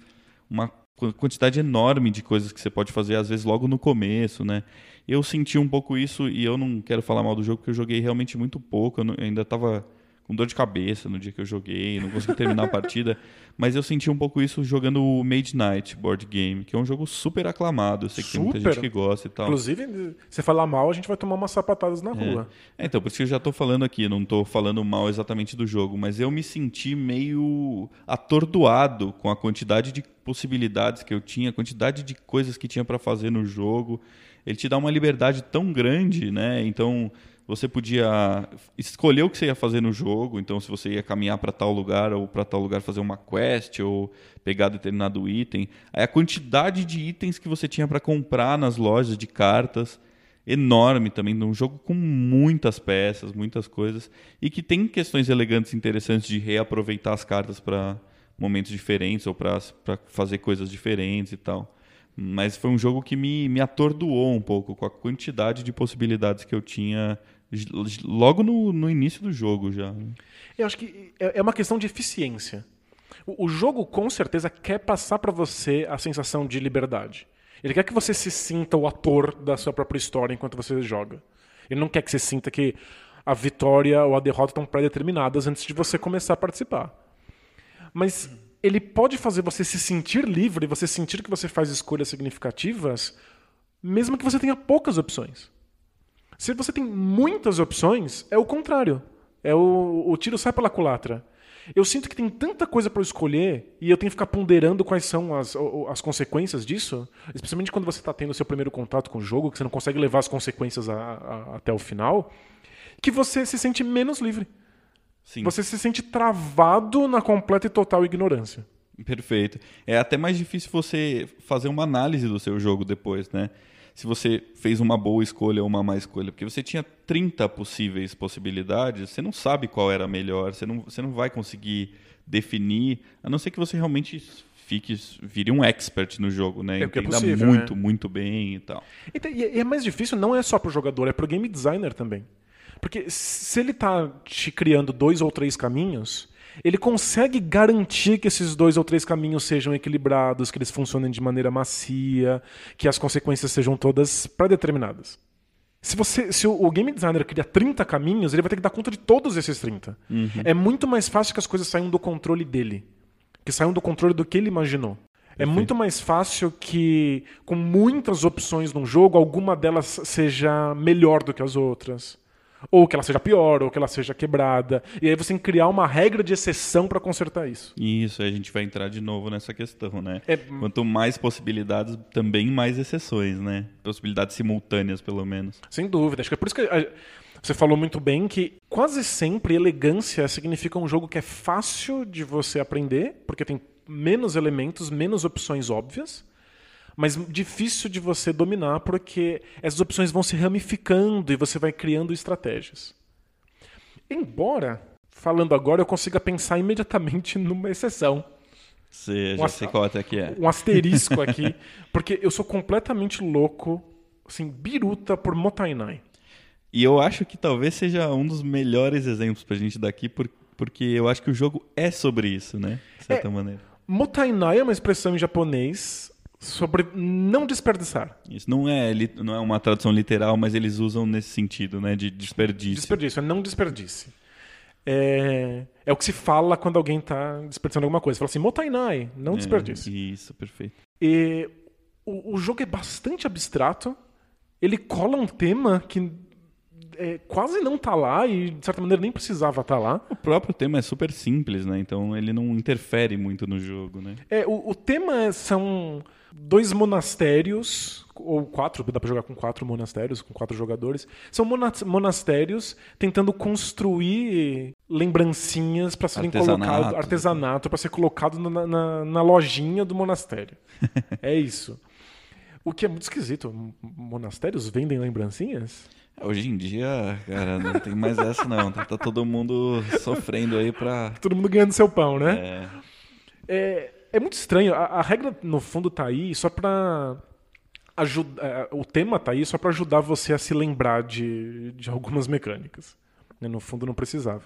uma quantidade enorme de coisas que você pode fazer, às vezes logo no começo, né? Eu senti um pouco isso e eu não quero falar mal do jogo porque eu joguei realmente muito pouco. Eu, não, eu ainda estava com dor de cabeça no dia que eu joguei, não consegui terminar a partida. Mas eu senti um pouco isso jogando o Made Night Board Game, que é um jogo super aclamado. Eu sei que super. tem muita gente que gosta e tal. Inclusive, se falar mal, a gente vai tomar umas sapatadas na é. rua. É, então, por isso que eu já estou falando aqui, não estou falando mal exatamente do jogo, mas eu me senti meio atordoado com a quantidade de possibilidades que eu tinha, a quantidade de coisas que tinha para fazer no jogo. Ele te dá uma liberdade tão grande, né? Então você podia escolher o que você ia fazer no jogo, então se você ia caminhar para tal lugar ou para tal lugar fazer uma quest ou pegar determinado item. Aí a quantidade de itens que você tinha para comprar nas lojas de cartas enorme também, um jogo com muitas peças, muitas coisas e que tem questões elegantes interessantes de reaproveitar as cartas para momentos diferentes ou para fazer coisas diferentes e tal. Mas foi um jogo que me, me atordoou um pouco com a quantidade de possibilidades que eu tinha logo no, no início do jogo já. Eu acho que é, é uma questão de eficiência. O jogo com certeza quer passar para você a sensação de liberdade. Ele quer que você se sinta o ator da sua própria história enquanto você joga. Ele não quer que você sinta que a vitória ou a derrota estão pré-determinadas antes de você começar a participar. Mas ele pode fazer você se sentir livre, você sentir que você faz escolhas significativas, mesmo que você tenha poucas opções. Se você tem muitas opções, é o contrário. É o, o tiro sai pela culatra. Eu sinto que tem tanta coisa para escolher e eu tenho que ficar ponderando quais são as, as consequências disso, especialmente quando você está tendo seu primeiro contato com o jogo, que você não consegue levar as consequências a, a, até o final, que você se sente menos livre. Sim. Você se sente travado na completa e total ignorância. Perfeito. É até mais difícil você fazer uma análise do seu jogo depois, né? Se você fez uma boa escolha ou uma má escolha. Porque você tinha 30 possíveis possibilidades, você não sabe qual era a melhor, você não, você não vai conseguir definir, a não ser que você realmente fique, vire um expert no jogo, né? É, é Entenda é possível, muito, né? muito bem e tal. Então, e é mais difícil, não é só para o jogador, é para o game designer também. Porque se ele está te criando dois ou três caminhos, ele consegue garantir que esses dois ou três caminhos sejam equilibrados, que eles funcionem de maneira macia, que as consequências sejam todas pré-determinadas. Se, você, se o, game designer cria 30 caminhos, ele vai ter que dar conta de todos esses 30. Uhum. É muito mais fácil que as coisas saiam do controle dele, que saiam do controle do que ele imaginou. É muito mais fácil que, com muitas opções num jogo, alguma delas seja melhor do que as outras. Ou que ela seja pior, ou que ela seja quebrada. E aí você tem que criar uma regra de exceção para consertar isso. Isso, a gente vai entrar de novo nessa questão, né? É- Quanto mais possibilidades, também mais exceções, né? Possibilidades simultâneas, pelo menos. Sem dúvida. Acho que é por isso que a- você falou muito bem que quase sempre elegância significa um jogo que é fácil de você aprender, porque tem menos elementos, menos opções óbvias, mas difícil de você dominar, porque essas opções vão se ramificando e você vai criando estratégias. Embora, falando agora, eu consiga pensar imediatamente numa exceção. Você já Nossa. sei qual até que é. Um asterisco aqui, porque eu sou completamente louco, assim, biruta por Motainai. E eu acho que talvez seja um dos melhores exemplos pra gente daqui, por- porque eu acho que o jogo é sobre isso, né? De certa maneira. Motainai é uma expressão em japonês sobre não desperdiçar. Isso não é, não é uma tradução literal, mas eles usam nesse sentido, né? De desperdício. Desperdício, é não desperdice. É, é o que se fala quando alguém está desperdiçando alguma coisa. Fala assim, Motainai, não É, desperdice. Isso, perfeito. E o, o jogo é bastante abstrato. Ele cola um tema que é, quase não tá lá e, de certa maneira, nem precisava estar lá. O próprio tema é super simples, né? Então ele não interfere muito no jogo, né? É, o, o tema são dois monastérios, ou quatro, dá pra jogar com quatro monastérios, com quatro jogadores. São mona- monastérios tentando construir lembrancinhas para serem colocados, artesanato, para ser colocado na, na- na lojinha do monastério. é isso. O que é muito esquisito. Monastérios vendem lembrancinhas? Hoje em dia, cara, não tem mais essa não. Tá, tá todo mundo sofrendo aí pra. Todo mundo ganhando seu pão, né? É, É, é muito estranho. A, a regra, no fundo, tá aí só pra ajudar. O tema tá aí só pra ajudar você a se lembrar de, de algumas mecânicas. né? No fundo, não precisava.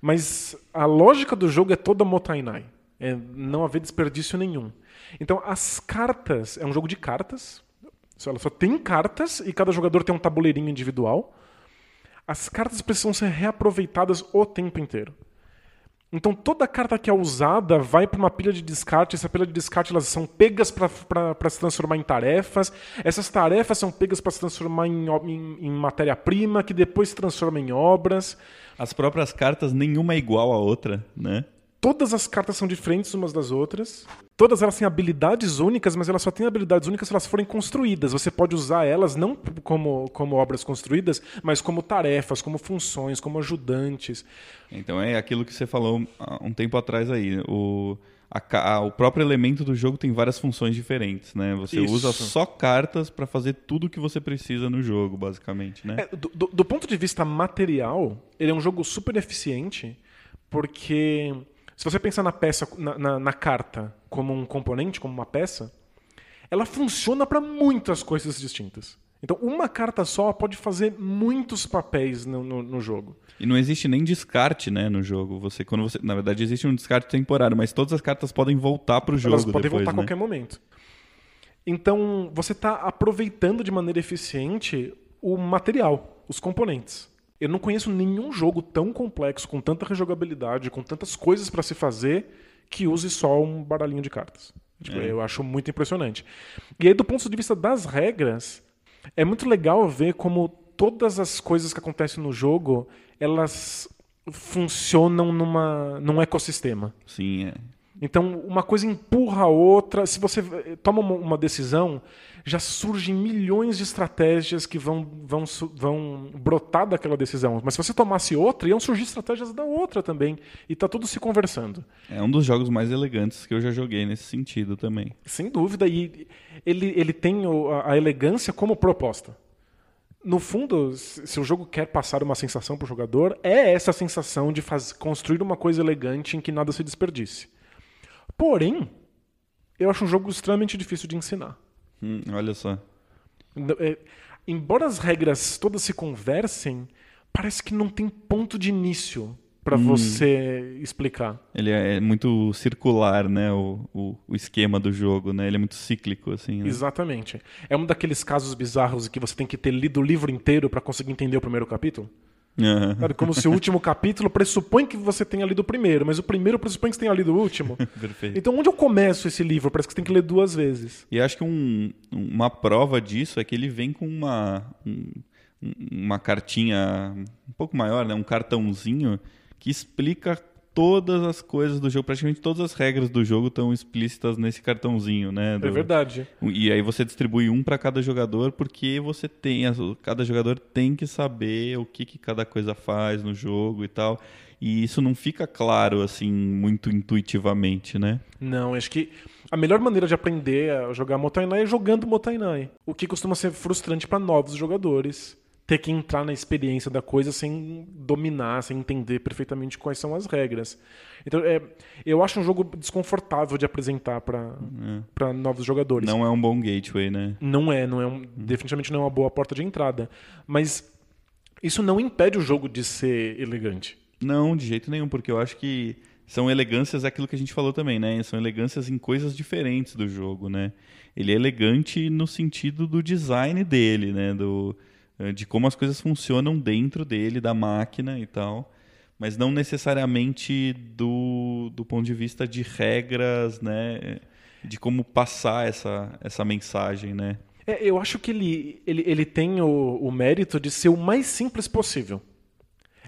Mas a lógica do jogo é toda Motainai. É não haver desperdício nenhum. Então, as cartas. É um jogo de cartas. Ela só tem cartas e cada jogador tem um tabuleirinho individual. As cartas precisam ser reaproveitadas o tempo inteiro. Então toda carta que é usada vai para uma pilha de descarte. Essa pilha de descarte elas são pegas para se transformar em tarefas. Essas tarefas são pegas para se transformar em, em- em matéria-prima, que depois se transforma em obras. As próprias cartas, nenhuma é igual à outra, né? Todas as cartas são diferentes umas das outras. Todas elas têm habilidades únicas, mas elas só têm habilidades únicas se elas forem construídas. Você pode usar elas não como, como obras construídas, mas como tarefas, como funções, como ajudantes. Então é aquilo que você falou há um tempo atrás aí. O, a a- o próprio elemento do jogo tem várias funções diferentes, né? Você Isso. usa só cartas para fazer tudo que você precisa no jogo, basicamente, né? É, do, do- do ponto de vista material, ele é um jogo super eficiente, porque se você pensar na peça, na, na- na carta como um componente, como uma peça, ela funciona para muitas coisas distintas. Então, uma carta só pode fazer muitos papéis no, no- no jogo. E não existe nem descarte, né, no jogo. Você quando você, na verdade existe um descarte temporário, mas todas as cartas podem voltar pro jogo Elas podem depois, voltar a né? qualquer momento. Então, você está aproveitando de maneira eficiente o material, os componentes. Eu não conheço nenhum jogo tão complexo, com tanta rejogabilidade, com tantas coisas para se fazer, que use só um baralhinho de cartas. Tipo, É. Eu acho muito impressionante. E aí, do ponto de vista das regras, é muito legal ver como todas as coisas que acontecem no jogo, elas funcionam numa, num ecossistema. Sim, é. Então, uma coisa empurra a outra. Se você eh, toma uma- decisão, já surgem milhões de estratégias que vão, vão, vão brotar daquela decisão. Mas se você tomasse outra, iam surgir estratégias da outra também. E tá tudo se conversando. É um dos jogos mais elegantes que eu já joguei nesse sentido também. Sem dúvida. E ele, ele tem a, elegância como proposta. No fundo, se se o jogo quer passar uma sensação para o jogador, é essa sensação de faz, construir uma coisa elegante em que nada se desperdice. Porém, eu acho um jogo extremamente difícil de ensinar. Hum, olha só. É, embora as regras todas se conversem, parece que não tem ponto de início para você explicar. Ele é muito circular, né, o, o, o esquema do jogo, né? Ele é muito cíclico, assim, né? Exatamente. É um daqueles casos bizarros que você tem que ter lido o livro inteiro para conseguir entender o primeiro capítulo. Sabe? Como se o último capítulo pressupõe que você tenha lido o primeiro, mas o primeiro pressupõe que você tenha lido o último. Perfeito. Então, onde eu começo esse livro? Parece que você tem que ler duas vezes. E acho que um- uma prova disso é que ele vem com uma, um, uma cartinha um pouco maior, né? um cartãozinho que explica todas as coisas do jogo, praticamente todas as regras do jogo estão explícitas nesse cartãozinho, né? Do... É verdade. E aí você distribui um para cada jogador, porque você tem, cada jogador tem que saber o que, que cada coisa faz no jogo e tal. E isso não fica claro assim muito intuitivamente, né? Não, acho que a melhor maneira de aprender a jogar Motainai é jogando Motainai, o que costuma ser frustrante para novos jogadores ter que entrar na experiência da coisa sem dominar, sem entender perfeitamente quais são as regras. Então, é, eu acho um jogo desconfortável de apresentar para é. novos jogadores. Não é um bom gateway, né? Não é, não é um, definitivamente não é uma boa porta de entrada. Mas isso não impede o jogo de ser elegante. Não, de jeito nenhum, porque eu acho que são elegâncias, é aquilo que a gente falou também, né? São elegâncias em coisas diferentes do jogo, né? Ele é elegante no sentido do design dele, né? Do, de como as coisas funcionam dentro dele, da máquina e tal, mas não necessariamente do, do ponto de vista de regras, né, de como passar essa, essa mensagem, né. É, eu acho que ele, ele, ele tem o, o mérito de ser o mais simples possível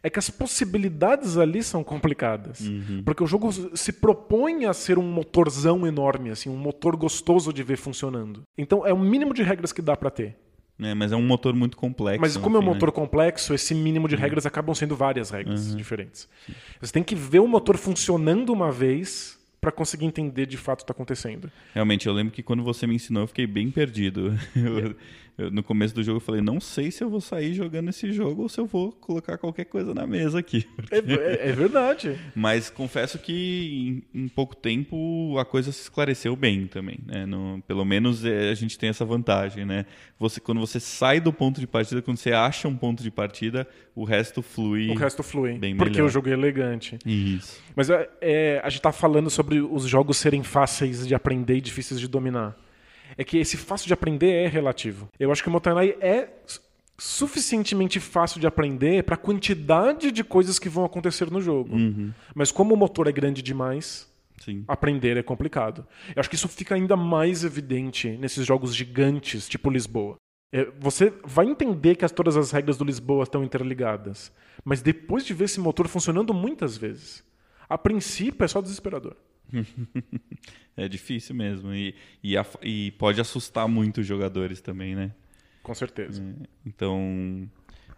é que as possibilidades ali são complicadas. Uhum. Porque o jogo se propõe a ser um motorzão enorme, assim, um motor gostoso de ver funcionando. Então é o mínimo de regras que dá para ter. É, mas é um motor muito complexo. Mas como é um né? motor né? complexo, esse mínimo de uhum. regras acabam sendo várias regras uhum. diferentes. Você tem que ver o motor funcionando uma vez para conseguir entender de fato o que está acontecendo. Realmente, eu lembro que quando você me ensinou, eu fiquei bem perdido. Eu, eu, no começo do jogo eu falei, não sei se eu vou sair jogando esse jogo ou se eu vou colocar qualquer coisa na mesa aqui. É, é, é verdade. Mas confesso que em, em, pouco tempo a coisa se esclareceu bem também. Né? No, pelo menos é, a gente tem essa vantagem. Né? Você, quando você sai do ponto de partida, quando você acha um ponto de partida, o resto flui. O resto flui. Bem porque melhor. o jogo é elegante. Isso. Mas é, é a gente está falando sobre os jogos serem fáceis de aprender e difíceis de dominar é que esse fácil de aprender é relativo. Eu acho que o Motanai é suficientemente fácil de aprender para a quantidade de coisas que vão acontecer no jogo. Uhum. Mas como o motor é grande demais, Sim. aprender é complicado. Eu acho que isso fica ainda mais evidente nesses jogos gigantes, tipo Lisboa. É, você vai entender que as, todas as regras do Lisboa estão interligadas, mas depois de ver esse motor funcionando muitas vezes, a princípio é só desesperador. é difícil mesmo. E, e, e, pode assustar muito os jogadores também, né? Com certeza. É, então,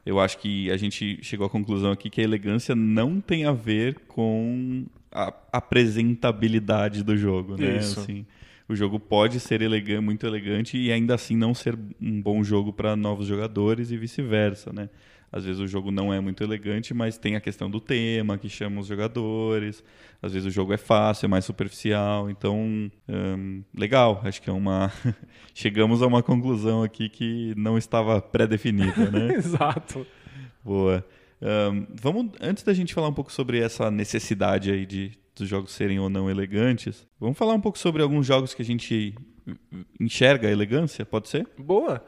eu acho que a gente chegou à conclusão aqui que a elegância não tem a ver com a apresentabilidade do jogo, né? Isso. Assim, o jogo pode ser elegante, muito elegante e ainda assim não ser um bom jogo para novos jogadores e vice-versa, né? Às vezes o jogo não é muito elegante, mas tem a questão do tema que chama os jogadores. Às vezes o jogo é fácil, é mais superficial. Então, hum, legal. Acho que é uma. Chegamos a uma conclusão aqui que não estava pré-definida, né? Exato. Boa. Um, vamos, antes da gente falar um pouco sobre essa necessidade aí de dos jogos serem ou não elegantes, vamos falar um pouco sobre alguns jogos que a gente enxerga a elegância, pode ser? Boa.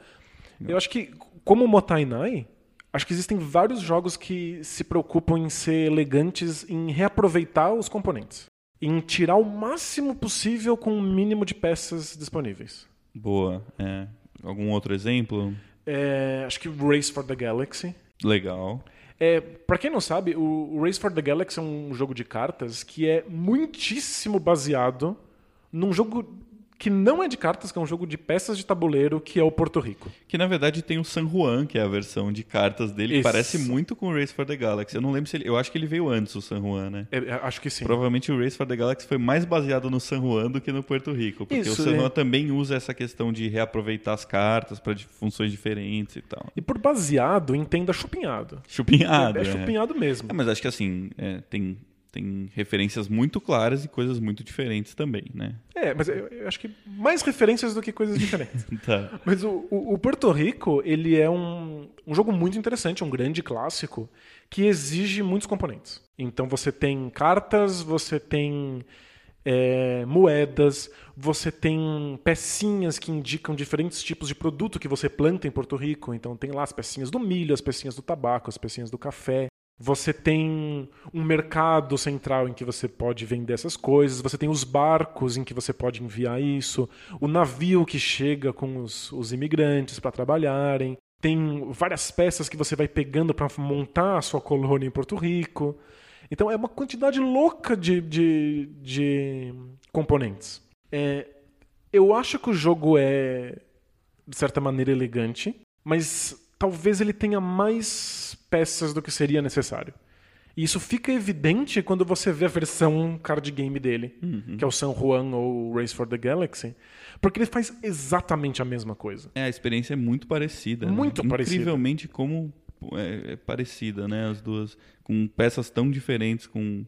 Eu acho que, como o Motainai, Acho que existem vários jogos que se preocupam em ser elegantes em reaproveitar os componentes. Em tirar o máximo possível com o mínimo de peças disponíveis. Boa. É. Algum outro exemplo? É, acho que Race for the Galaxy. Legal. É, para quem não sabe, o Race for the Galaxy é um jogo de cartas que é muitíssimo baseado num jogo que não é de cartas, que é um jogo de peças de tabuleiro, que é o Porto Rico. Que na verdade tem o San Juan, que é a versão de cartas dele, que parece muito com o Race for the Galaxy. Eu não lembro se ele. Eu acho que ele veio antes, o San Juan, né? É, é acho que sim. Provavelmente o Race for the Galaxy foi mais baseado no San Juan do que no Porto Rico. Porque Isso, o San Juan é. também usa essa questão de reaproveitar as cartas para funções diferentes e tal. E por baseado, entenda chupinhado. Chupinhado. É, é chupinhado mesmo. É, mas acho que assim, é, tem tem referências muito claras e coisas muito diferentes também, né? É, mas eu, eu acho que mais referências do que coisas diferentes. tá. Mas o, o, o, Porto Rico, ele é um, um jogo muito interessante, um grande clássico, que exige muitos componentes. Então você tem cartas, você tem é, moedas, você tem pecinhas que indicam diferentes tipos de produto que você planta em Porto Rico. Então tem lá as pecinhas do milho, as pecinhas do tabaco, as pecinhas do café. Você tem um mercado central em que você pode vender essas coisas, você tem os barcos em que você pode enviar isso, o navio que chega com os, os imigrantes para trabalharem. tem várias peças que você vai pegando para montar a sua colônia em Porto Rico. Então é uma quantidade louca de, de, de componentes. É, eu acho que o jogo é, de certa maneira, elegante, mas talvez ele tenha mais peças do que seria necessário. E isso fica evidente quando você vê a versão card game dele, uhum. que é o San Juan ou Race for the Galaxy. Porque ele faz exatamente a mesma coisa. É, a experiência é muito parecida. Né? Muito né? parecida. Incrivelmente como é, é, parecida, né? As duas, com peças tão diferentes, com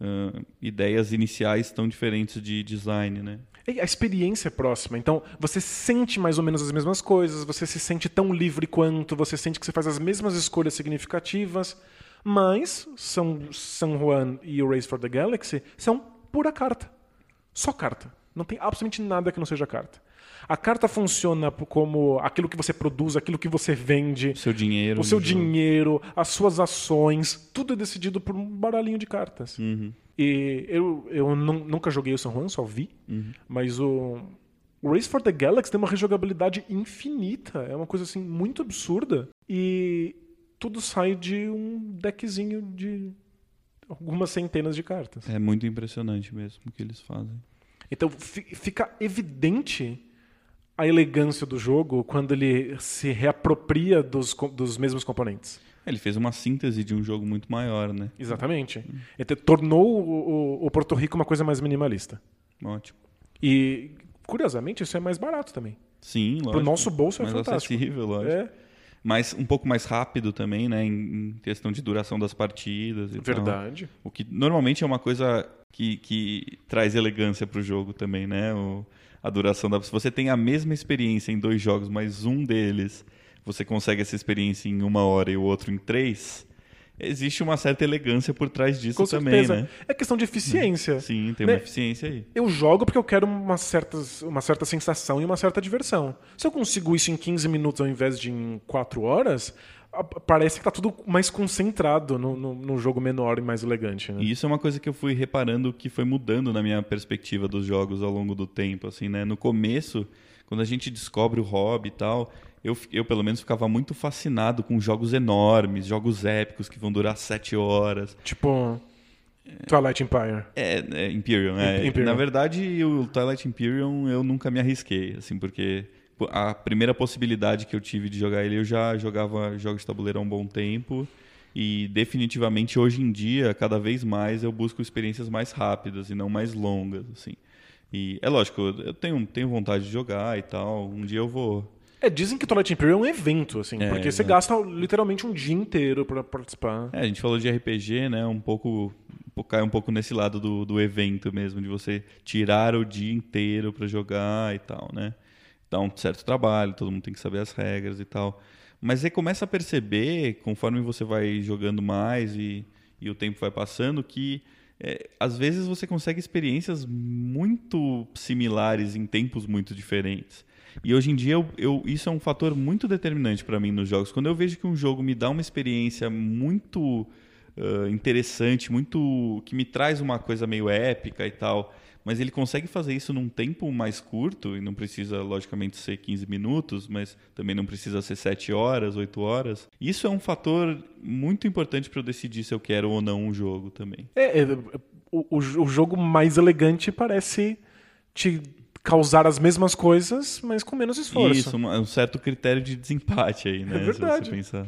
uh, ideias iniciais tão diferentes de design, né? A experiência é próxima. Então, você sente mais ou menos as mesmas coisas, você se sente tão livre quanto, você sente que você faz as mesmas escolhas significativas. Mas São San Juan e o Race for the Galaxy são pura carta. Só carta. Não tem absolutamente nada que não seja carta. A carta funciona como aquilo que você produz, aquilo que você vende. O seu dinheiro. O seu dinheiro, as suas ações. Tudo é decidido por um baralhinho de cartas. Uhum. E eu, eu nunca joguei o San Juan, só vi. Uhum. Mas o, o Race for the Galaxy tem uma rejogabilidade infinita. É uma coisa assim muito absurda. E tudo sai de um deckzinho de algumas centenas de cartas. É muito impressionante mesmo o que eles fazem. Então fica evidente a elegância do jogo quando ele se reapropria dos, dos mesmos componentes. Ele fez uma síntese de um jogo muito maior, né? Exatamente. Ele tornou o, o, o Porto Rico uma coisa mais minimalista. Ótimo. E, curiosamente, isso é mais barato também. Sim, lógico. Pro nosso bolso é mais fantástico. acessível, lógico. É. Mas um pouco mais rápido também, né? Em, em questão de duração das partidas. E Verdade. Tal. O que normalmente é uma coisa que, que traz elegância pro jogo também, né? O, a duração da. Se você tem a mesma experiência em dois jogos, mas um deles você consegue essa experiência em uma hora e o outro em três existe uma certa elegância por trás disso Com também, certeza. né? É questão de eficiência. Sim, tem né? uma eficiência aí. Eu jogo porque eu quero uma certa, uma certa sensação e uma certa diversão. Se eu consigo isso em 15 minutos ao invés de em 4 horas, parece que está tudo mais concentrado no, no, no, jogo menor e mais elegante. Né? E isso é uma coisa que eu fui reparando que foi mudando na minha perspectiva dos jogos ao longo do tempo. Assim, né? No começo, quando a gente descobre o hobby e tal, eu, eu pelo menos ficava muito fascinado com jogos enormes, jogos épicos que vão durar sete horas. Tipo. Twilight Empire. É, é Imperium, é. Imperium. Na verdade, o Twilight Imperium eu nunca me arrisquei, assim, porque a primeira possibilidade que eu tive de jogar ele, eu já jogava jogos de tabuleiro há um bom tempo. E definitivamente hoje em dia, cada vez mais eu busco experiências mais rápidas e não mais longas, assim. E é lógico, eu tenho, tenho vontade de jogar e tal. Um dia eu vou é, dizem que Twilight Imperium é um evento, assim, é, porque você gasta literalmente um dia inteiro para participar. É, a gente falou de RPG, né? Um pouco. Cai um pouco nesse lado do, do evento mesmo, de você tirar o dia inteiro para jogar e tal, né? Dá um certo trabalho, todo mundo tem que saber as regras e tal. Mas você começa a perceber, conforme você vai jogando mais e, e o tempo vai passando, que é, às vezes você consegue experiências muito similares em tempos muito diferentes. E hoje em dia eu, eu, isso é um fator muito determinante para mim nos jogos. Quando eu vejo que um jogo me dá uma experiência muito uh, interessante, muito que me traz uma coisa meio épica e tal, mas ele consegue fazer isso num tempo mais curto, e não precisa, logicamente, ser 15 minutos, mas também não precisa ser 7 horas, 8 horas. Isso é um fator muito importante para eu decidir se eu quero ou não um jogo também. É, é o, o jogo mais elegante parece te causar as mesmas coisas, mas com menos esforço. Isso, um certo critério de desempate aí, né? É verdade. pensar.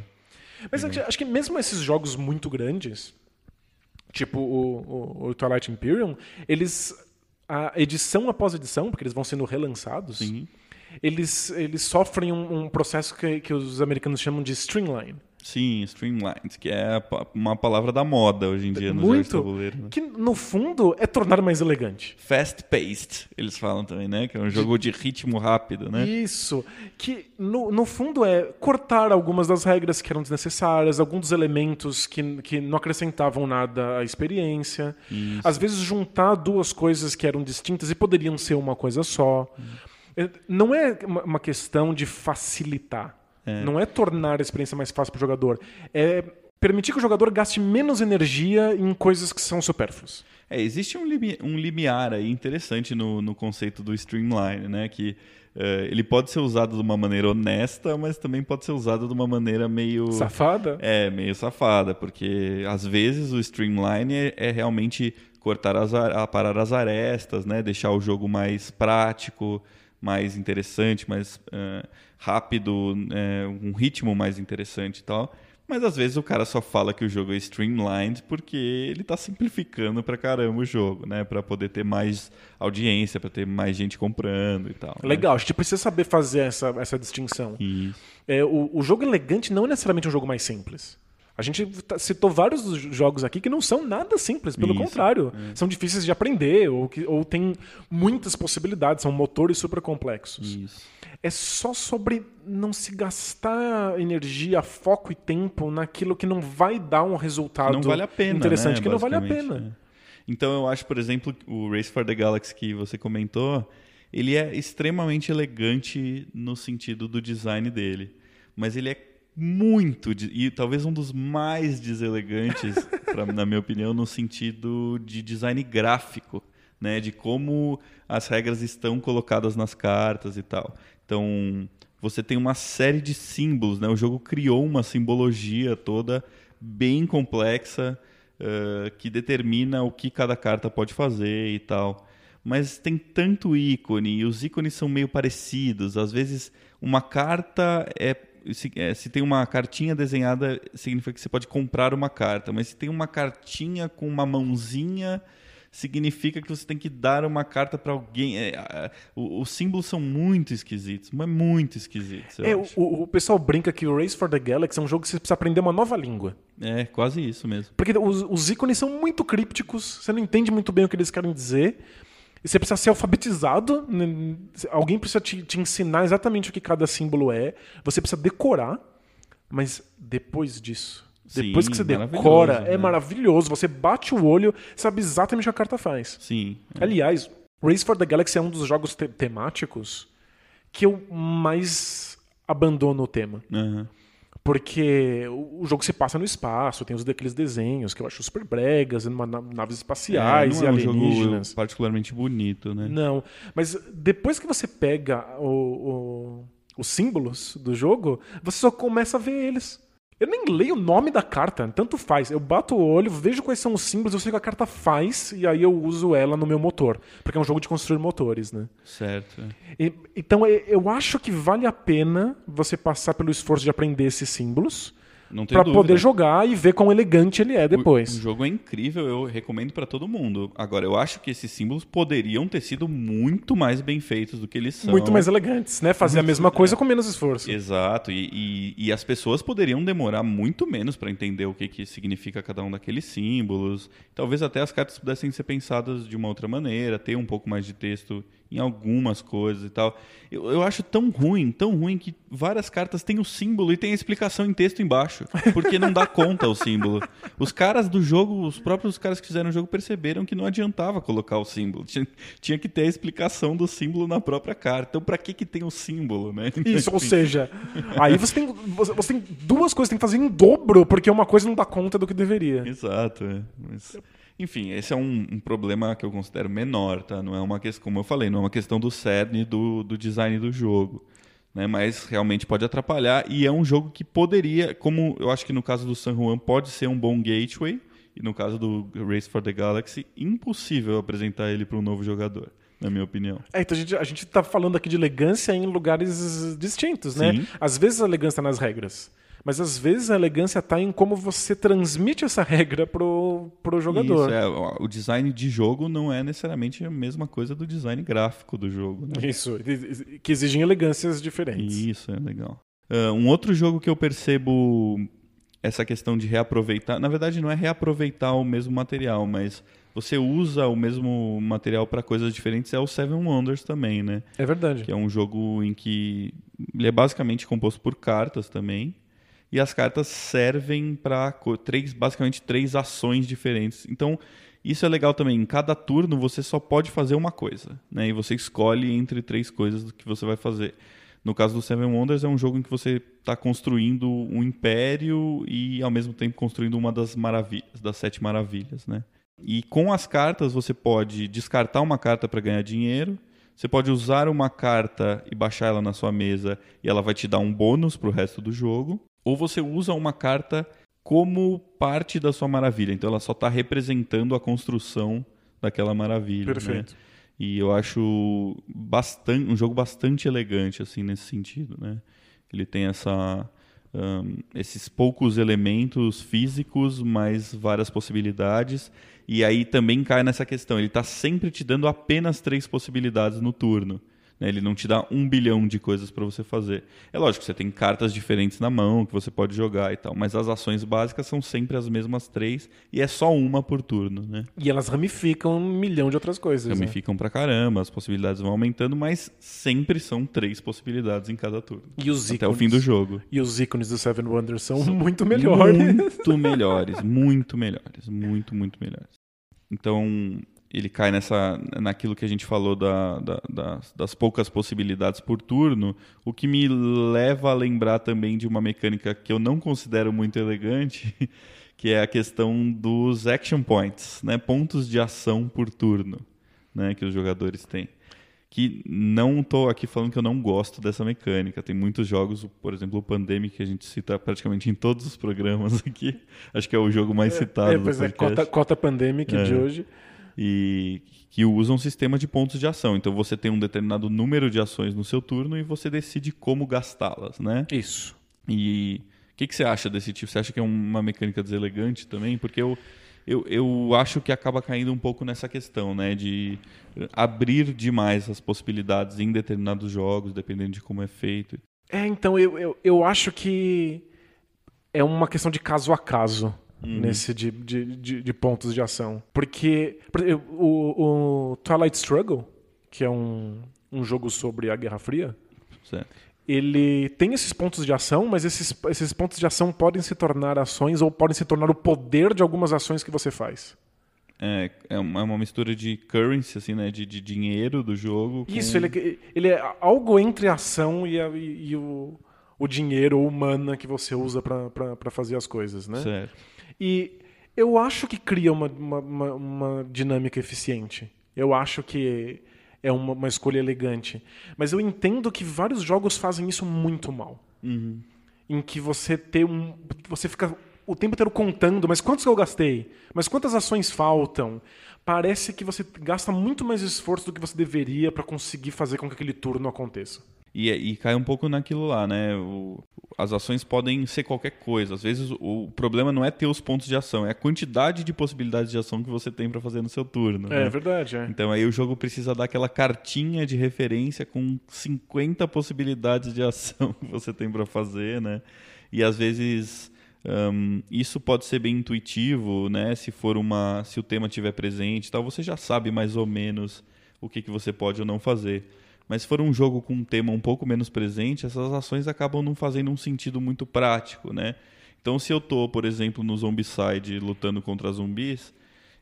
Mas uhum. acho que mesmo esses jogos muito grandes, tipo o, o, o, Twilight Imperium, eles. A edição após edição, porque eles vão sendo relançados, Sim. eles, eles sofrem um, um processo que, que os americanos chamam de streamline. Sim, streamlined, que é uma palavra da moda hoje em dia no Muito, tabuleiro. Né? Que no fundo é tornar mais elegante. Fast-paced, eles falam também, né? Que é um jogo de ritmo rápido, né? Isso. Que no, no fundo é cortar algumas das regras que eram desnecessárias, alguns dos elementos que, que não acrescentavam nada à experiência. Isso. Às vezes juntar duas coisas que eram distintas e poderiam ser uma coisa só. Hum. Não é uma questão de facilitar. É. Não é tornar a experiência mais fácil para o jogador. É permitir que o jogador gaste menos energia em coisas que são supérfluas. É, existe um, limi um limiar aí interessante no, no conceito do streamline, né? Que uh, ele pode ser usado de uma maneira honesta, mas também pode ser usado de uma maneira meio... Safada? É, meio safada, porque às vezes o streamline é, é realmente cortar as, parar as arestas, né? Deixar o jogo mais prático, mais interessante, mais uh, rápido, uh, um ritmo mais interessante e tal. Mas às vezes o cara só fala que o jogo é streamlined porque ele está simplificando pra caramba o jogo, né? Para poder ter mais audiência, para ter mais gente comprando e tal. Né? Legal, né? a gente precisa saber fazer essa, essa distinção. Isso. É, o, o jogo elegante não é necessariamente um jogo mais simples. A gente tá, citou vários jogos aqui que não são nada simples, pelo Isso, contrário. É. São difíceis de aprender, ou, que, ou tem muitas possibilidades, são motores super complexos. Isso. É só sobre não se gastar energia, foco e tempo naquilo que não vai dar um resultado não vale a pena, interessante, né, que não vale a pena. É. Então eu acho, por exemplo, o Race for the Galaxy que você comentou, ele é extremamente elegante no sentido do design dele. Mas ele é muito, e talvez um dos mais deselegantes, pra, na minha opinião, no sentido de design gráfico, né? de como as regras estão colocadas nas cartas e tal. Então, você tem uma série de símbolos, né? o jogo criou uma simbologia toda bem complexa uh, que determina o que cada carta pode fazer e tal. Mas tem tanto ícone, e os ícones são meio parecidos. Às vezes, uma carta é se, é, se, tem uma cartinha desenhada, significa que você pode comprar uma carta. Mas se tem uma cartinha com uma mãozinha, significa que você tem que dar uma carta para alguém. É, os símbolos são muito esquisitos, mas muito esquisitos. É, o, o, pessoal brinca que o Race for the Galaxy é um jogo que você precisa aprender uma nova língua. É, quase isso mesmo. Porque os, os ícones são muito crípticos, você não entende muito bem o que eles querem dizer. Você precisa ser alfabetizado, né? alguém precisa te, te, ensinar exatamente o que cada símbolo é. Você precisa decorar, mas depois disso, depois Sim, que você decora, é né? maravilhoso. Você bate o olho, sabe exatamente o que a carta faz. Sim. É. Aliás, Race for the Galaxy é um dos jogos te temáticos que eu mais abandono o tema. Uhum. Porque o jogo se passa no espaço, tem os daqueles desenhos que eu acho super bregas, naves espaciais é, e alienígenas. Um jogo particularmente bonito, né? Não, mas depois que você pega o, o, os símbolos do jogo, você só começa a ver eles. Eu nem leio o nome da carta, tanto faz. Eu bato o olho, vejo quais são os símbolos, eu sei o que a carta faz e aí eu uso ela no meu motor. Porque é um jogo de construir motores, né? Certo. E, então eu acho que vale a pena você passar pelo esforço de aprender esses símbolos para poder jogar e ver quão elegante ele é depois. O, o jogo é incrível, eu recomendo para todo mundo. Agora, eu acho que esses símbolos poderiam ter sido muito mais bem feitos do que eles são. Muito mais elegantes, né? Fazer muito, a mesma coisa é. com menos esforço. Exato, e, e, e, as pessoas poderiam demorar muito menos para entender o que, que significa cada um daqueles símbolos. Talvez até as cartas pudessem ser pensadas de uma outra maneira, ter um pouco mais de texto em algumas coisas e tal. Eu, eu acho tão ruim, tão ruim que várias cartas têm o símbolo e tem a explicação em texto embaixo, porque não dá conta o símbolo. Os caras do jogo, os próprios caras que fizeram o jogo perceberam que não adiantava colocar o símbolo. Tinha, tinha que ter a explicação do símbolo na própria carta. Então, para que que tem o símbolo, né? Isso, ou seja, aí você tem, você, você, tem duas coisas, tem que fazer em dobro, porque uma coisa não dá conta do que deveria. Exato, é. Mas... Enfim, esse é um, um, problema que eu considero menor, tá? Não é uma questão, como eu falei, não é uma questão do cerne do, do design do jogo. Né? Mas realmente pode atrapalhar e é um jogo que poderia, como eu acho que no caso do San Juan pode ser um bom gateway, e no caso do Race for the Galaxy, impossível apresentar ele para um novo jogador na minha opinião. É, então a gente, a gente tá falando aqui de elegância em lugares distintos, né? Sim. Às vezes a elegância nas regras. Mas às vezes a elegância está em como você transmite essa regra pro, pro jogador. Isso, é, o design de jogo não é necessariamente a mesma coisa do design gráfico do jogo. Né? Isso, que exigem elegâncias diferentes. Isso, é legal. Uh, um outro jogo que eu percebo essa questão de reaproveitar, na verdade não é reaproveitar o mesmo material, mas você usa o mesmo material para coisas diferentes é o Seven Wonders também, né? É verdade. Que é um jogo em que ele é basicamente composto por cartas também e as cartas servem para três, basicamente três ações diferentes. Então, isso é legal também. Em cada turno você só pode fazer uma coisa, né? E você escolhe entre três coisas do que você vai fazer. No caso do Seven Wonders, é um jogo em que você está construindo um império e, ao mesmo tempo, construindo uma das maravilhas, das sete maravilhas, né? E com as cartas, você pode descartar uma carta para ganhar dinheiro, você pode usar uma carta e baixar ela na sua mesa e ela vai te dar um bônus para o resto do jogo. Ou você usa uma carta como parte da sua maravilha. Então ela só está representando a construção daquela maravilha. Né? Perfeito. Né? E eu acho bastante, um jogo bastante elegante assim nesse sentido, né? Ele tem essa um, esses poucos elementos físicos, mais várias possibilidades. E aí também cai nessa questão. Ele está sempre te dando apenas três possibilidades no turno. Né? Ele não te dá um bilhão de coisas para você fazer. É lógico, você tem cartas diferentes na mão que você pode jogar e tal, mas as ações básicas são sempre as mesmas três e é só uma por turno. Né? E elas ramificam um milhão de outras coisas. Né? Ramificam né? pra caramba, as possibilidades vão aumentando, mas sempre são três possibilidades em cada turno. E os até ícones, o fim do jogo. E os ícones do Seven Wonders são, são muito melhores. Muito melhores, muito melhores, muito, muito melhores. Então, ele cai nessa naquilo que a gente falou da, da, das, das, poucas possibilidades por turno, o que me leva a lembrar também de uma mecânica que eu não considero muito elegante, que é a questão dos action points, né? pontos de ação por turno né? que os jogadores têm. Que não estou aqui falando que eu não gosto dessa mecânica. Tem muitos jogos, por exemplo, o Pandemic, que a gente cita praticamente em todos os programas aqui. Acho que é o jogo mais é, citado é, pois do podcast. É, Pandemic é. de hoje e que usa um sistema de pontos de ação. Então você tem um determinado número de ações no seu turno e você decide como gastá-las, né? Isso. E o que, que, você acha desse tipo? Você acha que é uma mecânica deselegante também? Porque eu, eu, eu acho que acaba caindo um pouco nessa questão, né? De abrir demais as possibilidades em determinados jogos, dependendo de como é feito. É, então eu, eu, eu acho que é uma questão de caso a caso uhum. nesse de, de, de, de, pontos de ação. Porque o, o, Twilight Struggle, que é um, um jogo sobre a Guerra Fria, certo. ele tem esses pontos de ação, mas esses, esses pontos de ação podem se tornar ações ou podem se tornar o poder de algumas ações que você faz. É, é uma, é mistura de currency, assim, né? De, de dinheiro do jogo. Com... Isso, ele, é, ele é algo entre a ação e, a, e, e o, o dinheiro ou mana que você usa para fazer as coisas, né? Certo. E eu acho que cria uma, uma, uma dinâmica eficiente. Eu acho que é uma, uma, escolha elegante. Mas eu entendo que vários jogos fazem isso muito mal. Uhum. Em que você tem um. Você fica o tempo inteiro contando, mas quantos que eu gastei? Mas quantas ações faltam? Parece que você gasta muito mais esforço do que você deveria para conseguir fazer com que aquele turno aconteça. E, e cai um pouco naquilo lá, né? O, as ações podem ser qualquer coisa. Às vezes o, o, problema não é ter os pontos de ação, é a quantidade de possibilidades de ação que você tem para fazer no seu turno. É né? verdade, é. Então aí o jogo precisa dar aquela cartinha de referência com 50 possibilidades de ação que você tem para fazer, né? E às vezes um, isso pode ser bem intuitivo, né? Se for uma, se o tema estiver presente, tal, você já sabe mais ou menos o que, que você pode ou não fazer. Mas se for um jogo com um tema um pouco menos presente, essas ações acabam não fazendo um sentido muito prático, né? Então, se eu estou, por exemplo, no Zombicide lutando contra zumbis,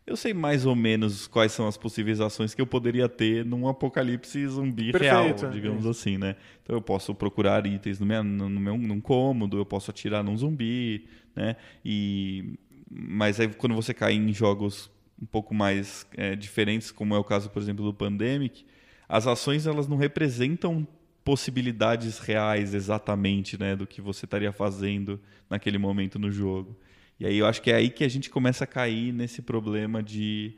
eu sei mais ou menos quais são as possíveis ações que eu poderia ter num apocalipse zumbi Perfeito, real, digamos é. assim, né? Então eu posso procurar itens no meu, no meu num cômodo, eu posso atirar num zumbi, né? E mas aí quando você cai em jogos um pouco mais é, diferentes, como é o caso, por exemplo, do Pandemic, as ações elas não representam possibilidades reais exatamente, né, do que você estaria fazendo naquele momento no jogo. E aí eu acho que é aí que a gente começa a cair nesse problema de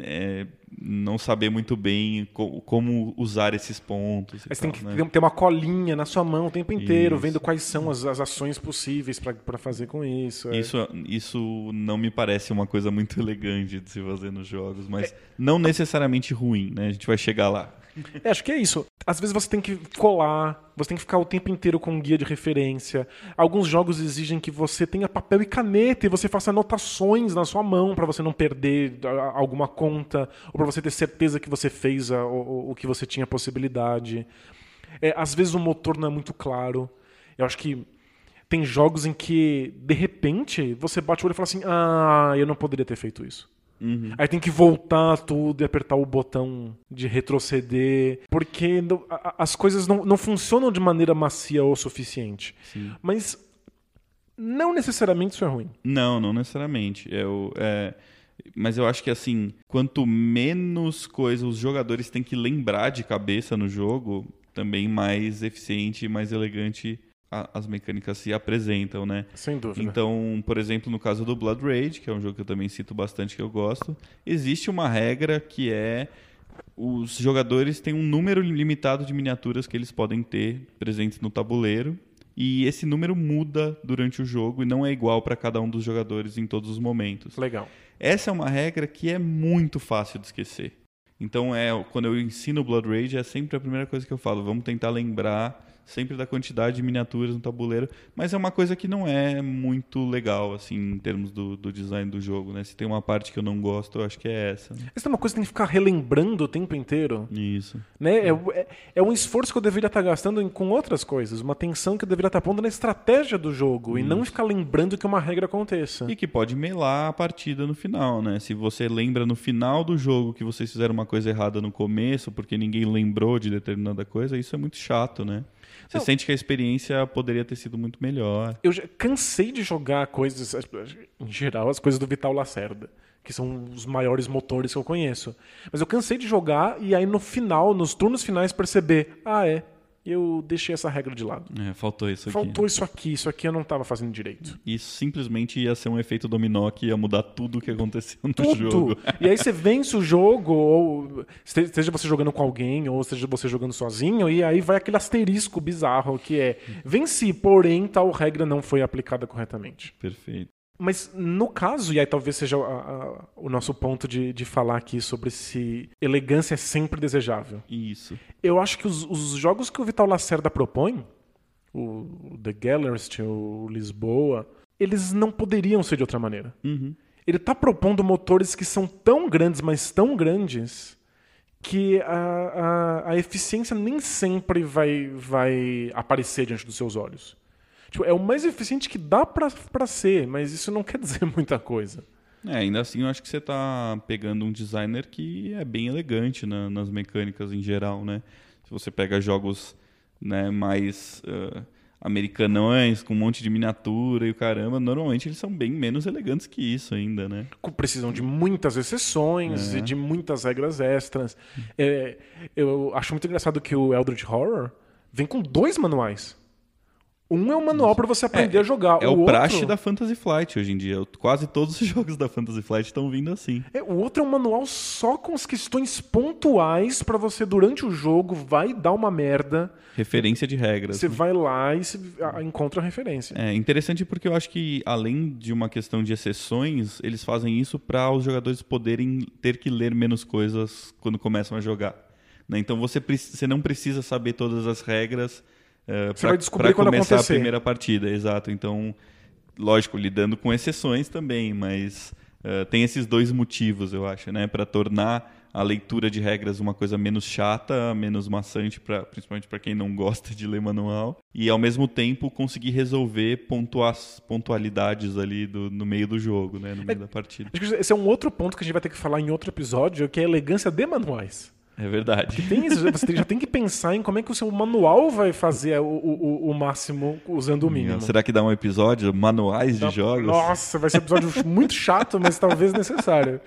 é, não saber muito bem co como usar esses pontos. Mas tem que né? ter uma colinha na sua mão o tempo inteiro, isso. vendo quais são as, as ações possíveis para fazer com isso. É. Isso, isso não me parece uma coisa muito elegante de se fazer nos jogos, mas é. não necessariamente ruim, né? A gente vai chegar lá. É, acho que é isso. Às vezes você tem que colar, você tem que ficar o tempo inteiro com um guia de referência. Alguns jogos exigem que você tenha papel e caneta e você faça anotações na sua mão para você não perder alguma conta ou para você ter certeza que você fez a, o, o que você tinha possibilidade. É, às vezes o motor não é muito claro. Eu acho que tem jogos em que, de repente, você bate o olho e fala assim: Ah, eu não poderia ter feito isso. Uhum. Aí tem que voltar tudo e apertar o botão de retroceder, porque não, a, as coisas não, não funcionam de maneira macia o suficiente. Sim. Mas não necessariamente isso é ruim. Não, não necessariamente. Eu, é, mas eu acho que assim, quanto menos coisa os jogadores têm que lembrar de cabeça no jogo, também mais eficiente e mais elegante a, as mecânicas se apresentam, né? Sem dúvida. Então, por exemplo, no caso do Blood Rage, que é um jogo que eu também cito bastante que eu gosto, existe uma regra que é os jogadores têm um número limitado de miniaturas que eles podem ter presentes no tabuleiro e esse número muda durante o jogo e não é igual para cada um dos jogadores em todos os momentos. Legal. Essa é uma regra que é muito fácil de esquecer. Então é quando eu ensino Blood Rage é sempre a primeira coisa que eu falo. Vamos tentar lembrar sempre da quantidade de miniaturas no tabuleiro, mas é uma coisa que não é muito legal, assim, em termos do, do design do jogo, né? Se tem uma parte que eu não gosto, eu acho que é essa. Né? Essa é uma coisa que tem que ficar relembrando o tempo inteiro. Isso. Né? É, é, é um esforço que eu deveria estar gastando em, com outras coisas, uma atenção que eu deveria estar pondo na estratégia do jogo, Isso. e não ficar lembrando que uma regra aconteça. E que pode melar a partida no final, né? Se você lembra no final do jogo que vocês fizeram uma coisa errada no começo, porque ninguém lembrou de determinada coisa, isso é muito chato, né? Você não. sente que a experiência poderia ter sido muito melhor. Eu já cansei de jogar coisas, em geral, as coisas do Vital Lacerda, que são os maiores motores que eu conheço. Mas eu cansei de jogar e aí no final, nos turnos finais, perceber: ah, é, eu deixei essa regra de lado. É, faltou isso aqui. Faltou isso aqui, isso aqui eu não estava fazendo direito. Isso simplesmente ia ser um efeito dominó que ia mudar tudo o que aconteceu no tudo. jogo. E aí você vence o jogo, ou seja você jogando com alguém, ou seja você jogando sozinho, e aí vai aquele asterisco bizarro que é venci, porém tal regra não foi aplicada corretamente. Perfeito. Mas no caso, e aí talvez seja a, a, o nosso ponto de, de falar aqui sobre se elegância é sempre desejável. Isso. Eu acho que os, os jogos que o Vital Lacerda propõe, o, The Gallerist, o Lisboa, eles não poderiam ser de outra maneira. Uhum. Ele está propondo motores que são tão grandes, mas tão grandes, que a, a, a eficiência nem sempre vai, vai aparecer diante dos seus olhos. Tipo, é o mais eficiente que dá para ser, mas isso não quer dizer muita coisa. É, ainda assim eu acho que você está pegando um designer que é bem elegante na, nas mecânicas em geral, né? Se você pega jogos né, mais uh, americanões, com um monte de miniatura e o caramba, normalmente eles são bem menos elegantes que isso ainda, né? Precisam de muitas exceções é. e de muitas regras extras. É, eu acho muito engraçado que o Eldritch Horror vem com dois manuais. Um é um manual para você aprender é, a jogar. É o, o praxe outro... da Fantasy Flight hoje em dia. Quase todos os jogos da Fantasy Flight estão vindo assim. É, o outro é um manual só com as questões pontuais para você, durante o jogo, vai dar uma merda. Referência de regras. Você né? vai lá e encontra a referência. É interessante porque eu acho que, além de uma questão de exceções, eles fazem isso para os jogadores poderem ter que ler menos coisas quando começam a jogar. Né? Então você, você não precisa saber todas as regras Uh, Você vai descobrir quando começar acontecer. a primeira partida, exato. Então, lógico, lidando com exceções também, mas uh, tem esses dois motivos, eu acho, né, para tornar a leitura de regras uma coisa menos chata, menos maçante, pra, principalmente para quem não gosta de ler manual, e ao mesmo tempo conseguir resolver pontuas, pontualidades ali do, no meio do jogo, né, no meio é, da partida. Acho que esse é um outro ponto que a gente vai ter que falar em outro episódio, que é a elegância de manuais. É verdade. Tem isso, você já tem que pensar em como é que o seu manual vai fazer o, o, o máximo usando o mínimo. Será que dá um episódio? Manuais de jogos? Nossa, vai ser um episódio muito chato, mas talvez necessário.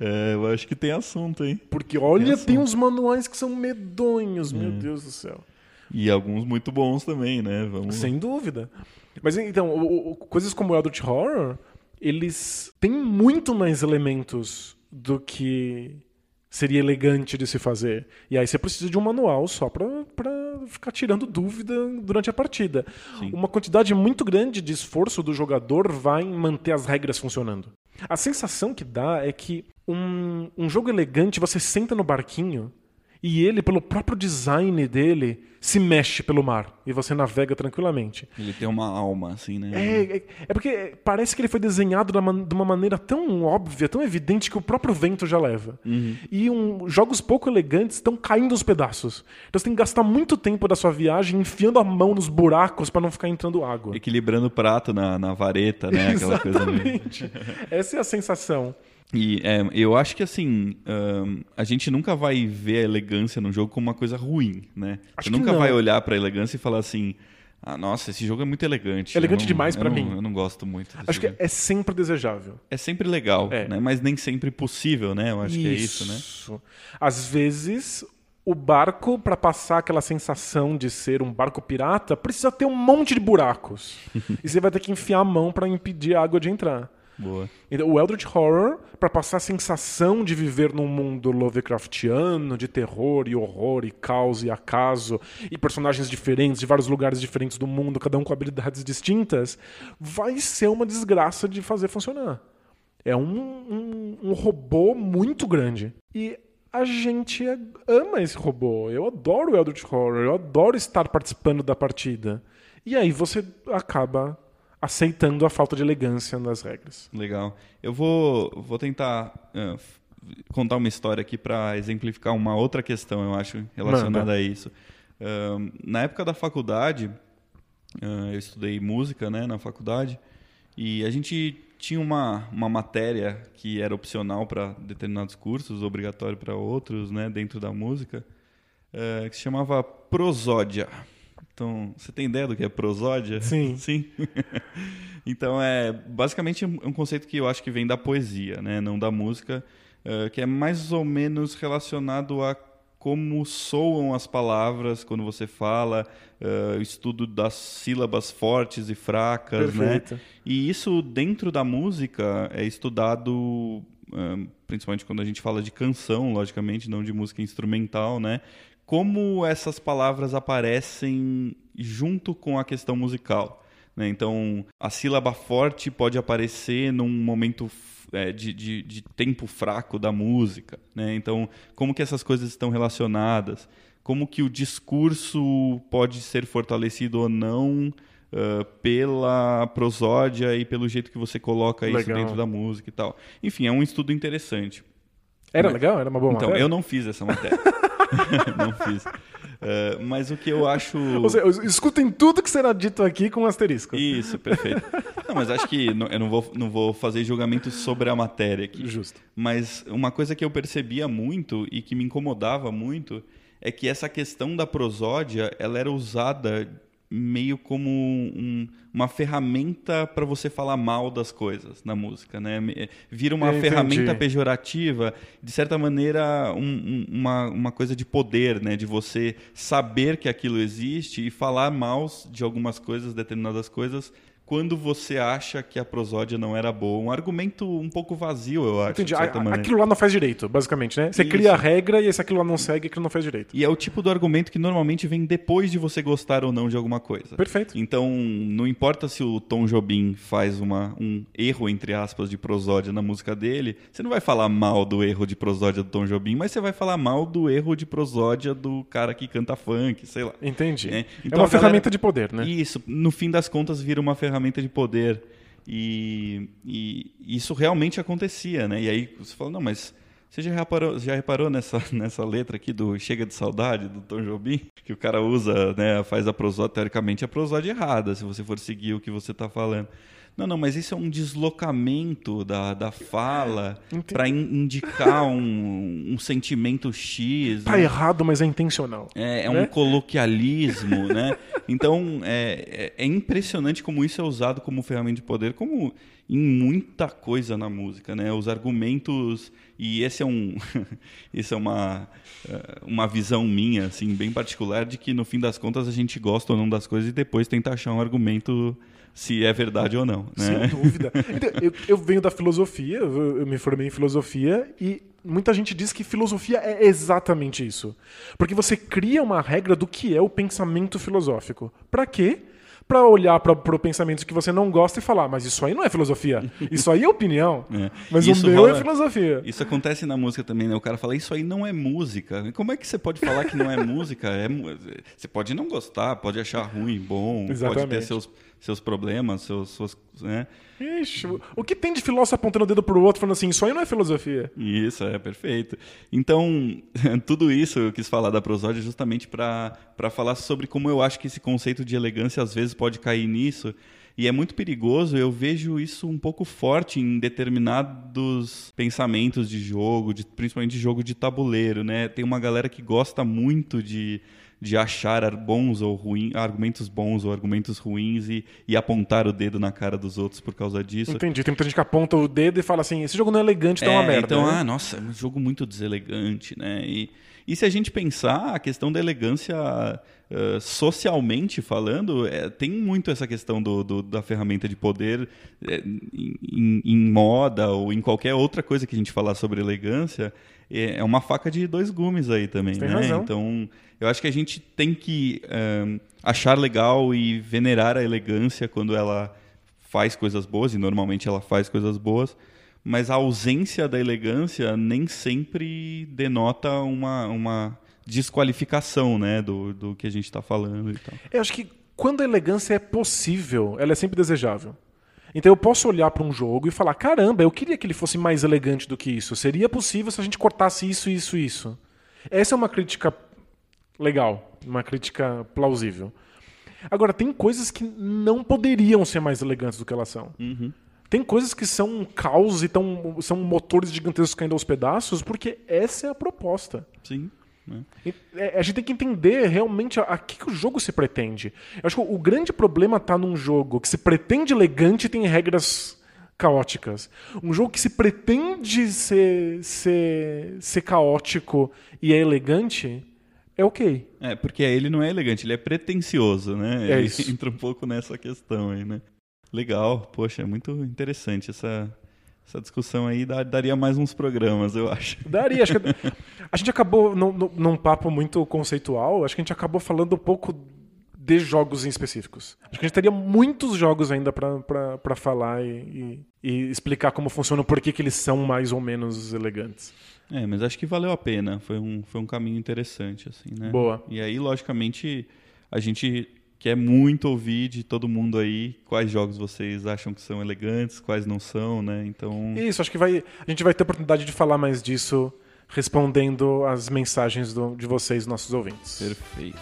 É, eu acho que tem assunto, hein? Porque olha, tem, tem uns manuais que são medonhos, meu é. Deus do céu. E alguns muito bons também, né? Vamos... Sem dúvida. Mas então, o, o, coisas como o Eldritch Horror, eles têm muito mais elementos do que seria elegante de se fazer. E aí você precisa de um manual só para ficar tirando dúvida durante a partida. Sim. Uma quantidade muito grande de esforço do jogador vai manter as regras funcionando. A sensação que dá é que um, um jogo elegante, você senta no barquinho e ele, pelo próprio design dele, se mexe pelo mar e você navega tranquilamente. Ele tem uma alma, assim, né? É, é, é porque parece que ele foi desenhado de uma maneira tão óbvia, tão evidente que o próprio vento já leva. Uhum. E um, jogos pouco elegantes estão caindo aos pedaços. Então você tem que gastar muito tempo da sua viagem enfiando a mão nos buracos para não ficar entrando água. Equilibrando o prato na, na vareta, né? Aquela Exatamente. Coisa Essa é a sensação. E é, eu acho que assim, um, a gente nunca vai ver a elegância no jogo como uma coisa ruim, né? Acho Você que nunca vai olhar pra elegância e falar assim: ah, nossa, esse jogo é muito elegante. Elegante não- demais não- mim. Eu não gosto muito. desse Acho que jogo. é sempre desejável. é sempre legal, É. né? Mas nem sempre possível, né? Eu acho que é isso, né? Isso. Às vezes, o barco, para passar aquela sensação de ser um barco pirata, precisa ter um monte de buracos. e você vai ter que enfiar a mão para impedir a água de entrar. Boa. Então, o Eldritch Horror, para passar a sensação de viver num mundo Lovecraftiano, de terror e horror e caos e acaso, e personagens diferentes de vários lugares diferentes do mundo, cada um com habilidades distintas, vai ser uma desgraça de fazer funcionar. É um, um, um robô muito grande. E a gente ama esse robô. Eu adoro o Eldritch Horror, eu adoro estar participando da partida. E aí você acaba aceitando a falta de elegância nas regras. Legal. Eu vou, vou tentar f- contar uma história aqui para exemplificar uma outra questão, eu acho, relacionada Manda. a isso. Ahn, na época da faculdade, ah, eu estudei música né, na faculdade, e a gente tinha uma, uma matéria que era opcional para determinados cursos, obrigatório para outros, né, dentro da música, que se chamava prosódia. Então, você tem ideia do que é prosódia? Sim. Sim. então, é basicamente um um conceito que eu acho que vem da poesia, né, não da música, eh, que é mais ou menos relacionado a como soam as palavras quando você fala, o estudo das sílabas fortes e fracas, né? Perfeito. E isso dentro da música é estudado, ahn, principalmente quando a gente fala de canção, logicamente, não de música instrumental, né? Como essas palavras aparecem junto com a questão musical. Né? Então, a sílaba forte pode aparecer num momento é, de, de, de tempo fraco da música. Né? Então, como que essas coisas estão relacionadas? Como que o discurso pode ser fortalecido ou não ah, pela prosódia e pelo jeito que você coloca isso Legal. dentro da música e tal. Enfim, é um estudo interessante. Era legal? Era uma boa Então, matéria? eu não fiz essa matéria. não fiz. Ah, mas o que eu acho. Ou seja, escutem tudo que será dito aqui com um asterisco. Isso, perfeito. Não, mas acho que não- eu não vou, não vou fazer julgamento sobre a matéria aqui. Justo. Mas uma coisa que eu percebia muito e que me incomodava muito é que essa questão da prosódia ela era usada meio como um- uma ferramenta para você falar mal das coisas na música, né? Vira uma Entendi. ferramenta pejorativa, de certa maneira um- um- uma, uma coisa de poder, né? De você saber que aquilo existe e falar mal de algumas coisas, determinadas coisas, quando você acha que a prosódia não era boa. Um argumento um pouco vazio, eu acho, Entendi. Aquilo lá não faz direito, basicamente, né? Você Isso. cria a regra e se aquilo lá não segue, aquilo não faz direito. E é o tipo do argumento que normalmente vem depois de você gostar ou não de alguma coisa. Perfeito. Então, não importa se o Tom Jobim faz uma, um erro, entre aspas, de prosódia na música dele, você não vai falar mal do erro de prosódia do Tom Jobim, mas você vai falar mal do erro de prosódia do cara que canta funk, sei lá. Entendi. É, É, então uma a galera- ferramenta de poder, né? Isso, no fim das contas, vira uma ferramenta de poder. E, e isso realmente acontecia, né? E aí você fala, não, mas você já reparou, já reparou nessa, nessa letra aqui do Chega de Saudade, do Tom Jobim? Que o cara usa, né, faz a prosódia, teoricamente, a prosódia errada, se você for seguir o que você está falando. Não, não, mas isso é um deslocamento da, da fala Entendi. para indicar um, um sentimento X. Tá um- errado, mas é intencional. é, é né? um coloquialismo, né? Então, é, é, é impressionante como isso é usado como ferramenta de poder, como em muita coisa na música, né? Os argumentos e esse é um, esse é uma eh, uma visão minha, assim, bem particular de que no fim das contas a gente gosta ou não das coisas e depois tenta achar um argumento se é verdade ou não, né? Sem dúvida. Então, eu, eu venho da filosofia, eu, eu me formei em filosofia e muita gente diz que filosofia é exatamente isso. Porque você cria uma regra do que é o pensamento filosófico. Pra quê? Pra olhar para o pensamento que você não gosta e falar, "Ah, mas isso aí não é filosofia. Isso aí é opinião. É. Mas Isso o meu rola- é filosofia. Isso acontece na música também, né? O cara fala, isso aí não é música. Como é que você pode falar que não é música? É, você pode não gostar, pode achar ruim, bom, pode Exatamente. ter seus, seus problemas, seus, suas, né? Ixi, o que tem de filósofo apontando o dedo pro outro falando assim, isso aí não é filosofia? Isso, é perfeito. Então, tudo isso eu quis falar da prosódia justamente para falar sobre como eu acho que esse conceito de elegância às vezes pode cair nisso. E é muito perigoso, eu vejo isso um pouco forte em determinados pensamentos de jogo, de, principalmente de jogo de tabuleiro, né? Tem uma galera que gosta muito de de achar bons ou ruins, argumentos bons ou argumentos ruins e, e apontar o dedo na cara dos outros por causa disso. Entendi. Tem muita gente que aponta o dedo e fala assim: esse jogo não é elegante, então é, uma merda. Então, né? ah, nossa, é um jogo muito deselegante, né? E, e se a gente pensar, a questão da elegância uh, socialmente falando, é, tem muito essa questão do, do da ferramenta de poder é, em, em, moda ou em qualquer outra coisa que a gente falar sobre elegância. É, é uma faca de dois gumes aí também, tem né? Razão. Então, eu acho que a gente tem que um, achar legal e venerar a elegância quando ela faz coisas boas, e normalmente ela faz coisas boas, mas a ausência da elegância nem sempre denota uma, uma desqualificação né, do, do que a gente está falando e tal. Eu acho que quando a elegância é possível, ela é sempre desejável. Então eu posso olhar para um jogo e falar: caramba, eu queria que ele fosse mais elegante do que isso. Seria possível se a gente cortasse isso, isso, isso. Essa é uma crítica legal, uma crítica plausível. Agora, tem coisas que não poderiam ser mais elegantes do que elas são. Uhum. Tem coisas que são um caos e tão, são motores gigantescos caindo aos pedaços, porque essa é a proposta. Sim. Né? É, a gente tem que entender realmente a, a que, que, o jogo se pretende. Eu acho que o grande problema está num jogo que se pretende elegante e tem regras caóticas. Um jogo que se pretende ser, ser, ser caótico e é elegante é ok. É, porque ele não é elegante, ele é pretencioso, né? É ele isso. entra um pouco nessa questão aí, né? Legal, poxa, é muito interessante essa, essa discussão aí. Daria mais uns programas, eu acho. Daria, acho que a gente acabou num, num papo muito conceitual, acho que a gente acabou falando um pouco de jogos em específicos. Acho que a gente teria muitos jogos ainda para falar e, e, e, explicar como funcionam, por que, que eles são mais ou menos elegantes. É, mas acho que valeu a pena. Foi um, foi um caminho interessante, assim, né? Boa. E aí, logicamente, a gente quer muito ouvir de todo mundo aí quais jogos vocês acham que são elegantes, quais não são, né? Então. Isso, acho que vai, a gente vai ter oportunidade de falar mais disso respondendo as mensagens do, de vocês, nossos ouvintes. Perfeito.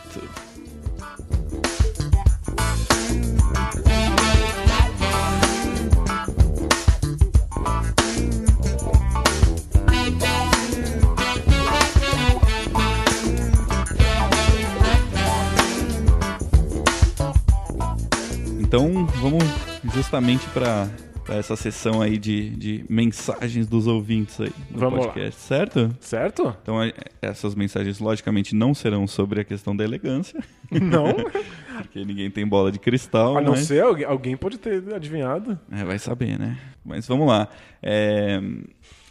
Justamente para essa sessão aí de, de mensagens dos ouvintes aí no Vamos podcast, lá. certo? Certo? Então, essas mensagens, logicamente, não serão sobre a questão da elegância. Não? Porque ninguém tem bola de cristal. A não né? ser alguém, alguém pode ter adivinhado. É, vai saber, né? Mas vamos lá. É,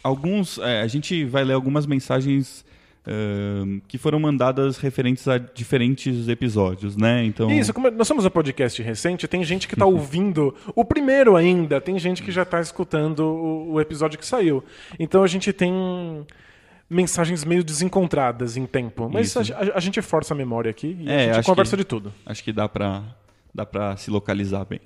alguns, é, a gente vai ler algumas mensagens Uh, que foram mandadas referentes a diferentes episódios, né? Então isso. Como nós somos um podcast recente, tem gente que está ouvindo o primeiro ainda, tem gente que já está escutando o, o, episódio que saiu. Então a gente tem mensagens meio desencontradas em tempo, mas a, a, a, gente força a memória aqui e é, a gente conversa que, de tudo. Acho que dá para dá para se localizar bem.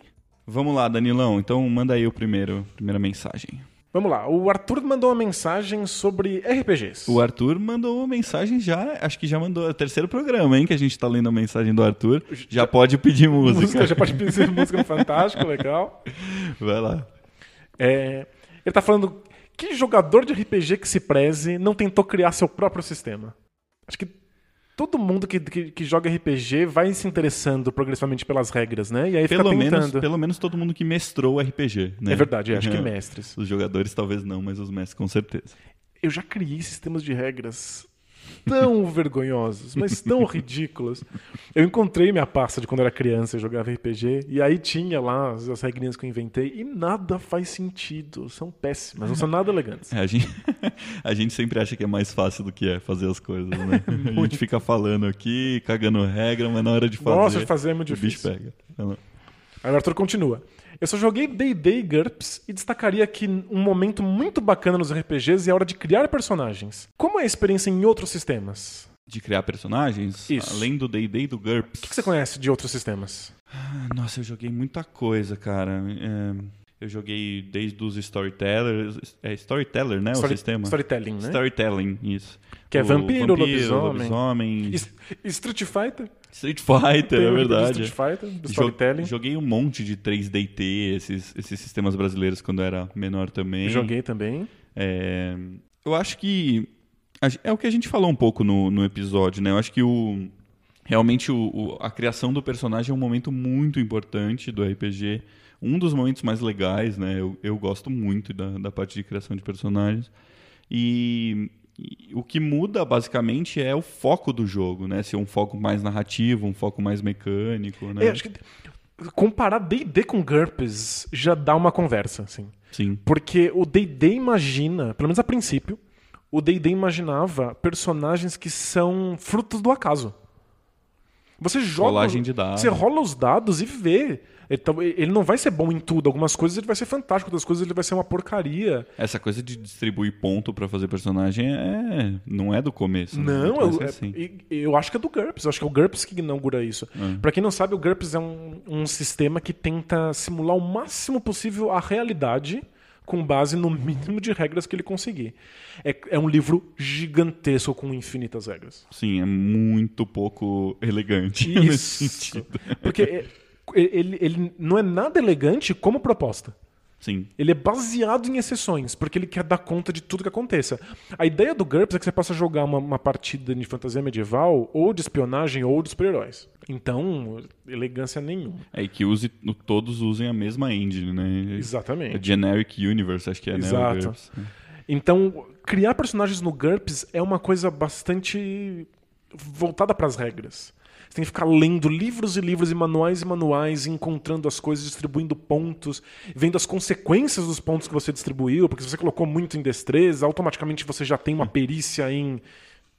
Vamos lá, Danilão. Então manda aí o primeiro primeira mensagem. Vamos lá, o Arthur mandou uma mensagem sobre RPGs. O Arthur mandou uma mensagem já, acho que já mandou é o terceiro programa, hein, que a gente tá lendo a mensagem do Arthur. Já, já pode pedir música. música. Já pode pedir música no Fantástico, legal. Vai lá. É, ele tá falando que jogador de RPG que se preze não tentou criar seu próprio sistema. Acho que todo mundo que, que, que, joga RPG vai se interessando progressivamente pelas regras, né? E aí pelo fica menos, pelo menos todo mundo que mestrou RPG, né? É verdade, acho que mestres. Os jogadores talvez não, mas os mestres com certeza. Eu já criei sistemas de regras tão vergonhosos, mas tão ridículos. Eu encontrei minha pasta de quando era criança e jogava RPG, e aí tinha lá as, as regrinhas que eu inventei, e nada faz sentido. São péssimas, não são nada elegantes. É, a, gente, a gente sempre acha que é mais fácil do que é fazer as coisas, né? a gente fica falando aqui, cagando regra, mas na hora de fazer. Nossa, de fazer é muito o difícil. bicho pega. Aí o Arthur continua. Eu só joguei D&D e GURPS e destacaria que um momento muito bacana nos RPGs é a hora de criar personagens. Como é a experiência em outros sistemas? De criar personagens? Isso. Além do D&D e do GURPS. O que, que, você conhece de outros sistemas? Ah, nossa, eu joguei muita coisa, cara. É... Eu joguei desde os Storytellers. É Storyteller, né? Story- o sistema? Storytelling, né? Storytelling, isso. Que é O vampiro, lobisomem. lobisomem, Es- Street Fighter. Street Fighter, é verdade. Street Fighter, do Storytelling. Joguei um monte de 3DT, esses, esses sistemas brasileiros quando eu era menor também. Joguei também. É, eu acho que. É o que a gente falou um pouco no, no episódio, né? Eu acho que o. Realmente o, o- a criação do personagem é um momento muito importante do RPG. Um dos momentos mais legais, né? Eu, eu gosto muito da, da parte de criação de personagens. E, e o que muda, basicamente, é o foco do jogo, né? Se é um foco mais narrativo, um foco mais mecânico, né? É, acho que comparar D&D com GURPS já dá uma conversa, assim. Sim. Porque o D&D imagina, pelo menos a princípio, o D&D imaginava personagens que são frutos do acaso. Você joga, Rolagem de dados. você rola os dados e vê. Então, ele não vai ser bom em tudo. Algumas coisas ele vai ser fantástico, outras coisas ele vai ser uma porcaria. Essa coisa de distribuir ponto pra fazer personagem é não é do começo. né? Não, eu, é- assim. e- eu acho que é do GURPS. Eu acho que é o GURPS que inaugura isso. Pra quem não sabe, o GURPS é um, um sistema que tenta simular o máximo possível a realidade com base no mínimo de regras que ele conseguir. É, é um livro gigantesco com infinitas regras. Sim, é muito pouco elegante nesse sentido. Porque é- ele, ele não é nada elegante como proposta. Sim. Ele é baseado em exceções, porque ele quer dar conta de tudo que aconteça. A ideia do GURPS é que você possa jogar uma, uma partida de fantasia medieval, ou de espionagem, ou de super-heróis. Então, elegância nenhuma. É e que use, todos usem a mesma engine, né? É Exatamente. Generic Universe, acho que é, né? Exato. GURPS. Então, criar personagens no GURPS é uma coisa bastante voltada para as regras. Você tem que ficar lendo livros e livros e manuais e manuais, encontrando as coisas, distribuindo pontos, vendo as consequências dos pontos que você distribuiu, porque se você colocou muito em destreza, automaticamente você já tem uma perícia em,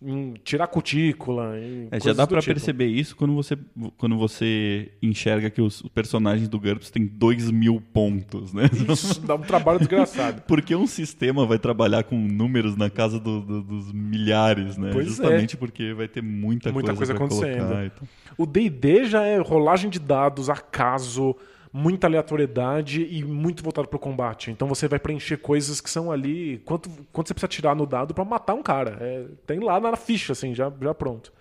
em tirar cutícula. É, já dá pra tipo. perceber isso quando você, quando você enxerga que os personagens do GURPS têm 2 mil pontos, né? Isso dá um trabalho desgraçado. Por que um sistema vai trabalhar com números na casa do- do- dos milhares, né? Pois é. Justamente porque vai ter muita, Muita coisa pra acontecendo. colocar e tal. O D&D já é rolagem de dados, acaso, muita aleatoriedade e muito voltado pro combate. Então você vai preencher coisas que são ali... Quanto, quanto você precisa tirar no dado pra matar um cara. É, tem lá na ficha, assim, já, já pronto.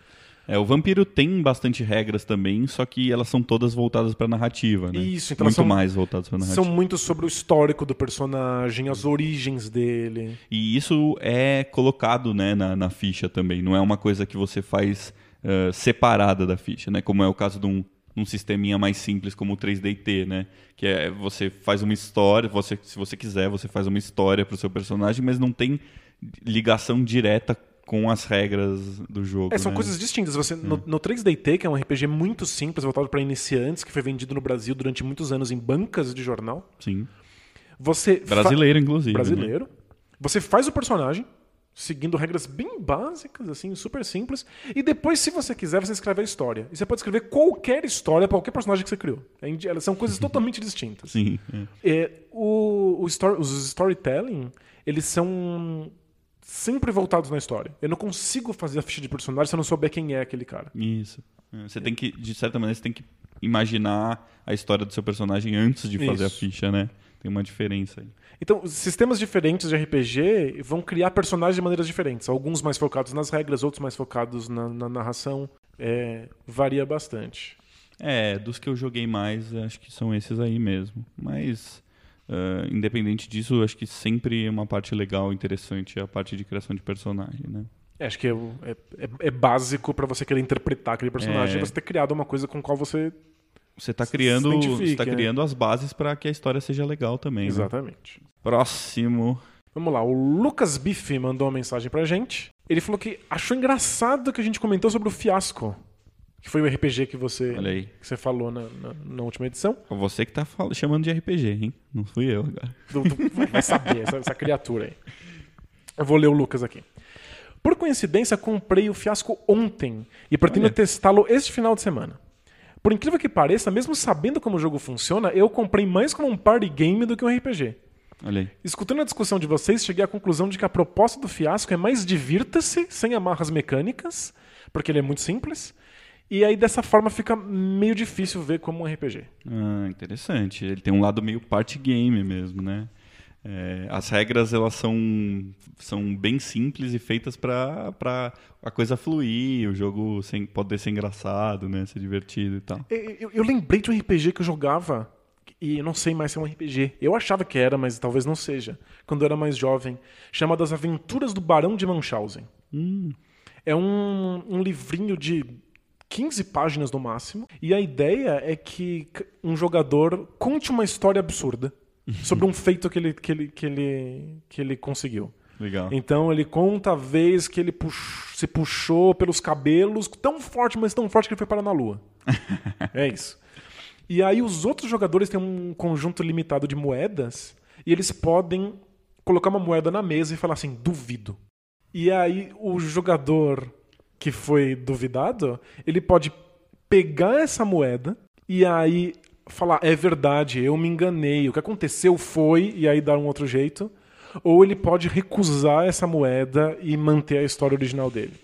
É, o Vampiro tem bastante regras também, só que elas são todas voltadas pra narrativa, né? Isso, então Muito são- mais voltadas pra narrativa. São muito sobre o histórico do personagem, as origens dele. E isso é colocado né, na, na ficha também. Não é uma coisa que você faz eh, separada da ficha, né? Como é o caso de um, um sisteminha mais simples como o 3DT, né? Que é você faz uma história, você, se você quiser, você faz uma história pro seu personagem, mas não tem ligação direta com as regras do jogo. É, são né? coisas distintas. Você, no, no 3DT, que é um RPG muito simples, voltado para iniciantes, que foi vendido no Brasil durante muitos anos em bancas de jornal, Sim. você... fa- Brasileiro, inclusive. né? brasileiro. Você faz o personagem, seguindo regras bem básicas, assim, super simples. E depois, se você quiser, você escreve a história. E você pode escrever qualquer história para qualquer personagem que você criou. É elas são coisas totalmente distintas. Sim. é. É, o, o story- os storytelling, eles são sempre voltados na história. Eu não consigo fazer a ficha de personagem se eu não souber quem é aquele cara. Isso. É, Você tem que, de certa maneira, você tem que imaginar a história do seu personagem antes de fazer a Isso. ficha, né? Tem uma diferença aí. Então, sistemas diferentes de RPG vão criar personagens de maneiras diferentes. Alguns mais focados nas regras, outros mais focados na, na narração. É, varia bastante. É, dos que eu joguei mais, acho que são esses aí mesmo. Mas, ah, independente disso, acho que sempre é uma parte legal, interessante, é a parte de criação de personagem, né? É, acho que é, é- é- é básico pra você querer interpretar aquele personagem É. você ter criado uma coisa com a qual você. Você está criando, você tá né? criando as bases para que a história seja legal também. né? Exatamente. Próximo. Vamos lá, o Lucas Biff mandou uma mensagem pra gente. Ele falou que achou engraçado que a gente comentou sobre o Fiasco, que foi o RPG que você, que você falou na, na- na última edição. Você que tá fal- chamando de RPG, hein? Não fui eu agora. Do- do- vai saber, essa, essa criatura aí. Eu vou ler o Lucas aqui. Por coincidência, comprei o Fiasco ontem e pretendo testá-lo este final de semana. Por incrível que pareça, mesmo sabendo como o jogo funciona, eu comprei mais como um party game do que um RPG. Escutando a discussão de vocês, cheguei à conclusão de que a proposta do fiasco é mais divirta-se, sem amarras mecânicas, porque ele é muito simples, E aí dessa forma fica meio difícil ver como um RPG. Ah, interessante. Ele tem um lado meio party game mesmo, né? É, as regras elas são, são bem simples e feitas para a coisa fluir, o jogo sem, poder ser engraçado, né? ser divertido e tal. Eu, eu, eu lembrei de um RPG que eu jogava e eu não sei mais se é um RPG. Eu achava que era, mas talvez não seja. Quando eu era mais jovem, chamado As Aventuras do Barão de Munchausen. Hum. É um, um livrinho de 15 páginas no máximo, e a ideia é que um jogador conte uma história absurda sobre um feito que ele, que ele, que ele, que ele conseguiu. Legal. Então ele conta a vez que ele pux... se puxou pelos cabelos tão forte, mas tão forte que ele foi parar na lua. é isso. E aí os outros jogadores têm um conjunto limitado de moedas e eles podem colocar uma moeda na mesa e falar assim, duvido. E aí o jogador que foi duvidado, ele pode pegar essa moeda e aí falar, é verdade, eu me enganei, o que aconteceu foi, e aí dar um outro jeito. Ou ele pode recusar essa moeda e manter a história original dele.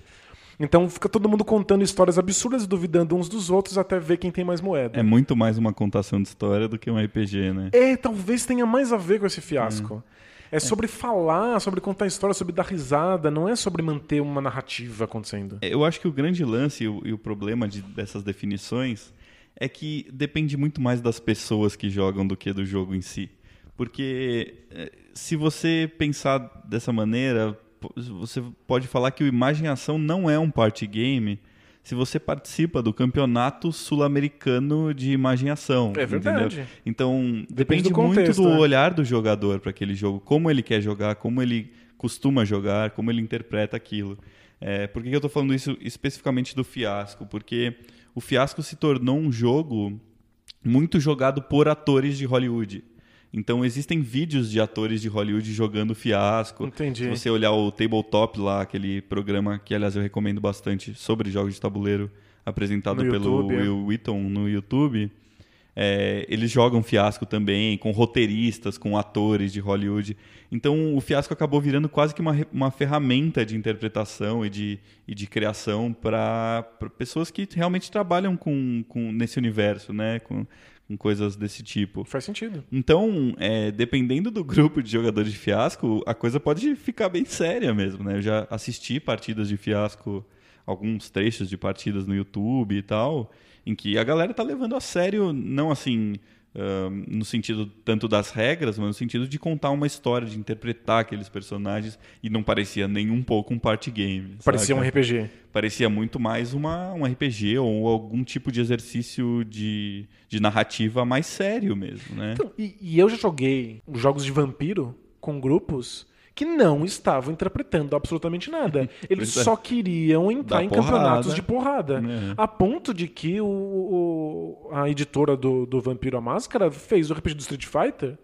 Então fica todo mundo contando histórias absurdas e duvidando uns dos outros até ver quem tem mais moeda. É muito mais uma contação de história do que um RPG, né? É, talvez tenha mais a ver com esse fiasco. É, é sobre falar, sobre contar história, sobre dar risada, não é sobre manter uma narrativa acontecendo. Eu acho que o grande lance e o, e o problema de, dessas definições é que depende muito mais das pessoas que jogam do que do jogo em si. Porque eh, se você pensar dessa maneira, você pode falar que o Imagem Ação não é um party game se você participa do campeonato sul-americano de imagem ação. É verdade. Entendeu? Então, depende, Depende do muito contexto, do né? olhar do jogador para aquele jogo, como ele quer jogar, como ele costuma jogar, como ele interpreta aquilo. É, por que que eu estou falando isso especificamente do Fiasco? Porque o Fiasco se tornou um jogo muito jogado por atores de Hollywood. Então existem vídeos de atores de Hollywood jogando Fiasco. Entendi. Se você olhar o Tabletop lá, aquele programa que, aliás, eu recomendo bastante sobre jogos de tabuleiro, apresentado No pelo YouTube, é. Will Wheaton no YouTube, é, eles jogam Fiasco também, com roteiristas, com atores de Hollywood. Então o Fiasco acabou virando quase que uma, uma ferramenta de interpretação e de, e de criação para pessoas que realmente trabalham com, com, nesse universo, né? com, com coisas desse tipo. Faz sentido. Então, é, dependendo do grupo de jogadores de fiasco, a coisa pode ficar bem séria mesmo, né? Eu já assisti partidas de fiasco, alguns trechos de partidas no YouTube e tal, em que a galera tá levando a sério, não assim, ahn, no sentido tanto das regras, mas no sentido de contar uma história, de interpretar aqueles personagens, e não parecia nem um pouco um party game. Parecia um? RPG. parecia muito mais uma, um RPG ou algum tipo de exercício de, de narrativa mais sério mesmo, né? Então, e, e eu já joguei jogos de vampiro com grupos que não estavam interpretando absolutamente nada. Eles é. só queriam entrar em porrada. campeonatos de porrada. É. A ponto de que o, o- a editora do, do Vampiro à Máscara fez o RPG do Street Fighter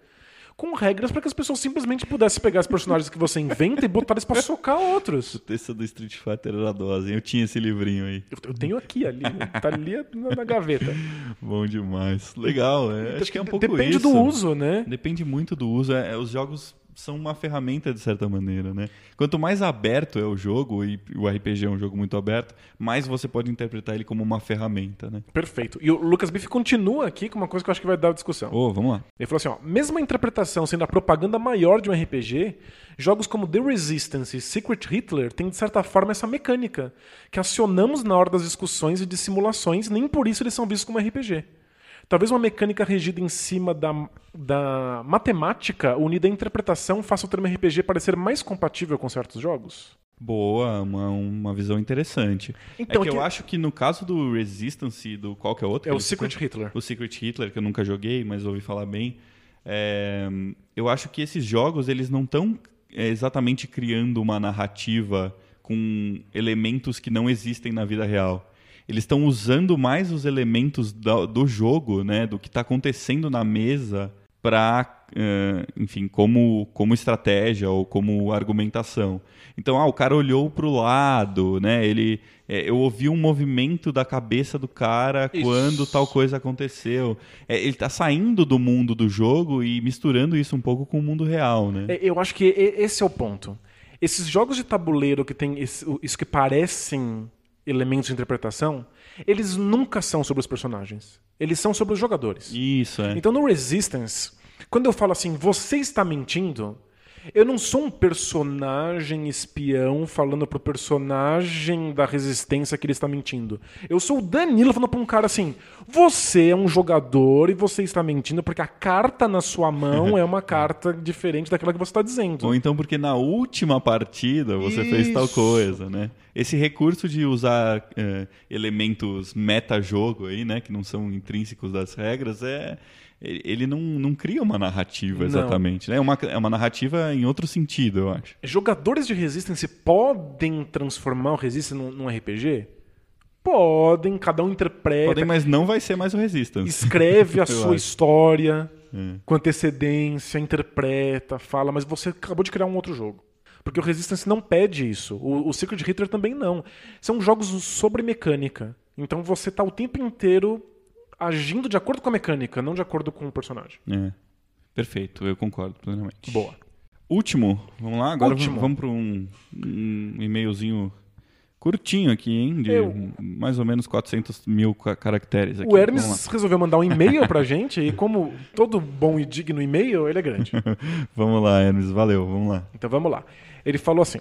com regras para que as pessoas simplesmente pudessem pegar os personagens que você inventa e botar eles pra socar outros. O texto do Street Fighter era dose, hein? Eu tinha esse livrinho aí. Eu, eu tenho aqui, ali, tá ali na, na gaveta. Bom demais. Legal, é. Acho que é um pouco Depende isso. do uso, né? Depende muito do uso. É, os jogos são uma ferramenta de certa maneira, né? Quanto mais aberto é o jogo, e o RPG é um jogo muito aberto, mais você pode interpretar ele como uma ferramenta, né? Perfeito. E o Lucas Biff continua aqui com uma coisa que eu acho que vai dar discussão. Ô, vamos lá. Ele falou assim: ó, mesmo a interpretação sendo a propaganda maior de um RPG, jogos como The Resistance e Secret Hitler têm de certa forma essa mecânica, que acionamos na hora das discussões e de simulações, nem por isso eles são vistos como RPG. Talvez uma mecânica regida em cima da, da matemática unida à interpretação faça o termo RPG parecer mais compatível com certos jogos? Boa, uma, uma visão interessante. Então, é que aqui- eu acho que no caso do Resistance e do qual que é outro? É que o Secret? Hitler. O Secret Hitler, que eu nunca joguei, mas ouvi falar bem. É, eu acho que esses jogos eles não estão exatamente criando uma narrativa com elementos que não existem na vida real. Eles estão usando mais os elementos da- do jogo, né, do que está acontecendo na mesa, para, enfim, como, como estratégia ou como argumentação. Então, ah, o cara olhou para o lado, né? Ele, é, eu ouvi um movimento da cabeça do cara Isso. quando tal coisa aconteceu. É, ele está saindo do mundo do jogo e misturando isso um pouco com o mundo real, né? É, Eu acho que esse é o ponto. Esses jogos de tabuleiro que tem isso que parecem elementos de interpretação, eles nunca são sobre os personagens. Eles são sobre os jogadores. Isso, é. Então no Resistance, quando eu falo assim, você está mentindo, eu não sou um personagem espião falando pro personagem da resistência que ele está mentindo. Eu sou o Danilo falando pra um cara assim: você é um jogador e você está mentindo porque a carta na sua mão é uma carta diferente daquela que você está dizendo. Ou então porque na última partida você fez tal Isso. coisa, né? Esse recurso de usar é, elementos meta-jogo aí, né? Que não são intrínsecos das regras, é... ele não, não cria uma narrativa Não. exatamente, né? É uma, é uma narrativa em outro sentido, eu acho. Jogadores de Resistance podem transformar o Resistance num, num RPG? Podem, cada um interpreta, Podem, mas não vai ser mais o Resistance. escreve a sua acho. história É. com antecedência, interpreta, fala, mas você acabou de criar um outro jogo. Porque o Resistance não pede isso. O, o Secret Hitler também não. São jogos sobre mecânica. Então você está o tempo inteiro agindo de acordo com a mecânica, não de acordo com o personagem. É. Perfeito, eu concordo plenamente. Boa. Último, vamos lá? Agora Último. vamos para um, um e-mailzinho curtinho aqui, hein? De Eu- mais ou menos 400 mil ca- caracteres aqui. O Hermes resolveu mandar um e-mail pra gente, e como todo bom e digno e-mail, ele é grande. Vamos lá, Hermes, valeu, vamos lá. Então vamos lá. Ele falou assim: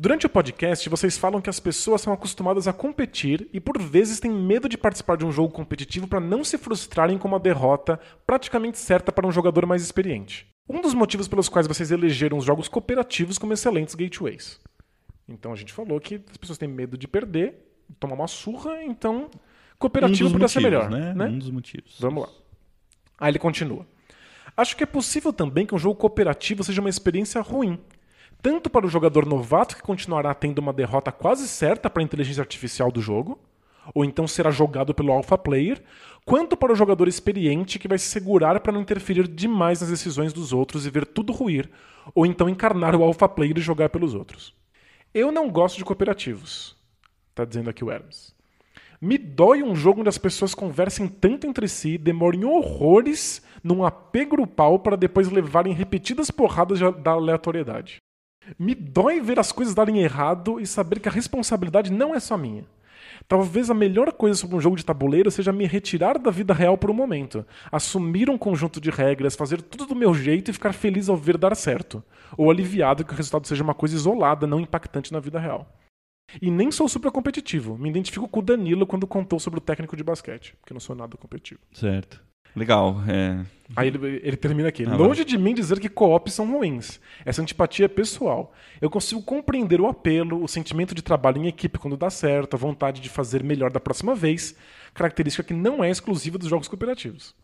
Durante o podcast, vocês falam que as pessoas são acostumadas a competir e por vezes têm medo de participar de um jogo competitivo para não se frustrarem com uma derrota praticamente certa para um jogador mais experiente. Um dos motivos pelos quais vocês elegeram os jogos cooperativos como excelentes gateways. Então a gente falou que as pessoas têm medo de perder, tomar uma surra, então cooperativo um podia ser melhor. né? né? Um dos motivos. Vamos lá. Aí ele continua. Acho que é possível também que um jogo cooperativo seja uma experiência ruim. Tanto para o jogador novato que continuará tendo uma derrota quase certa para a inteligência artificial do jogo, ou então será jogado pelo alpha player, quanto para o jogador experiente que vai se segurar para não interferir demais nas decisões dos outros e ver tudo ruir, ou então encarnar o alpha player e jogar pelos outros. Eu não gosto de cooperativos, tá dizendo aqui o Hermes. Me dói um jogo onde as pessoas conversem tanto entre si, demorem horrores num AP grupal para depois levarem repetidas porradas da aleatoriedade. Me dói ver as coisas darem errado e saber que a responsabilidade não é só minha. Talvez a melhor coisa sobre um jogo de tabuleiro seja me retirar da vida real por um momento, assumir um conjunto de regras, fazer tudo do meu jeito e ficar feliz ao ver dar certo, ou aliviado que o resultado seja uma coisa isolada, não impactante na vida real. E nem sou super competitivo. Me identifico com o Danilo quando contou sobre o técnico de basquete, porque não sou nada competitivo. Certo. Legal. É, Aí ele, ele termina aqui. Ah, Longe de mim dizer que co-ops são ruins. Essa antipatia é pessoal. Eu consigo compreender o apelo, o sentimento de trabalho em equipe quando dá certo, a vontade de fazer melhor da próxima vez, característica que não é exclusiva dos jogos cooperativos.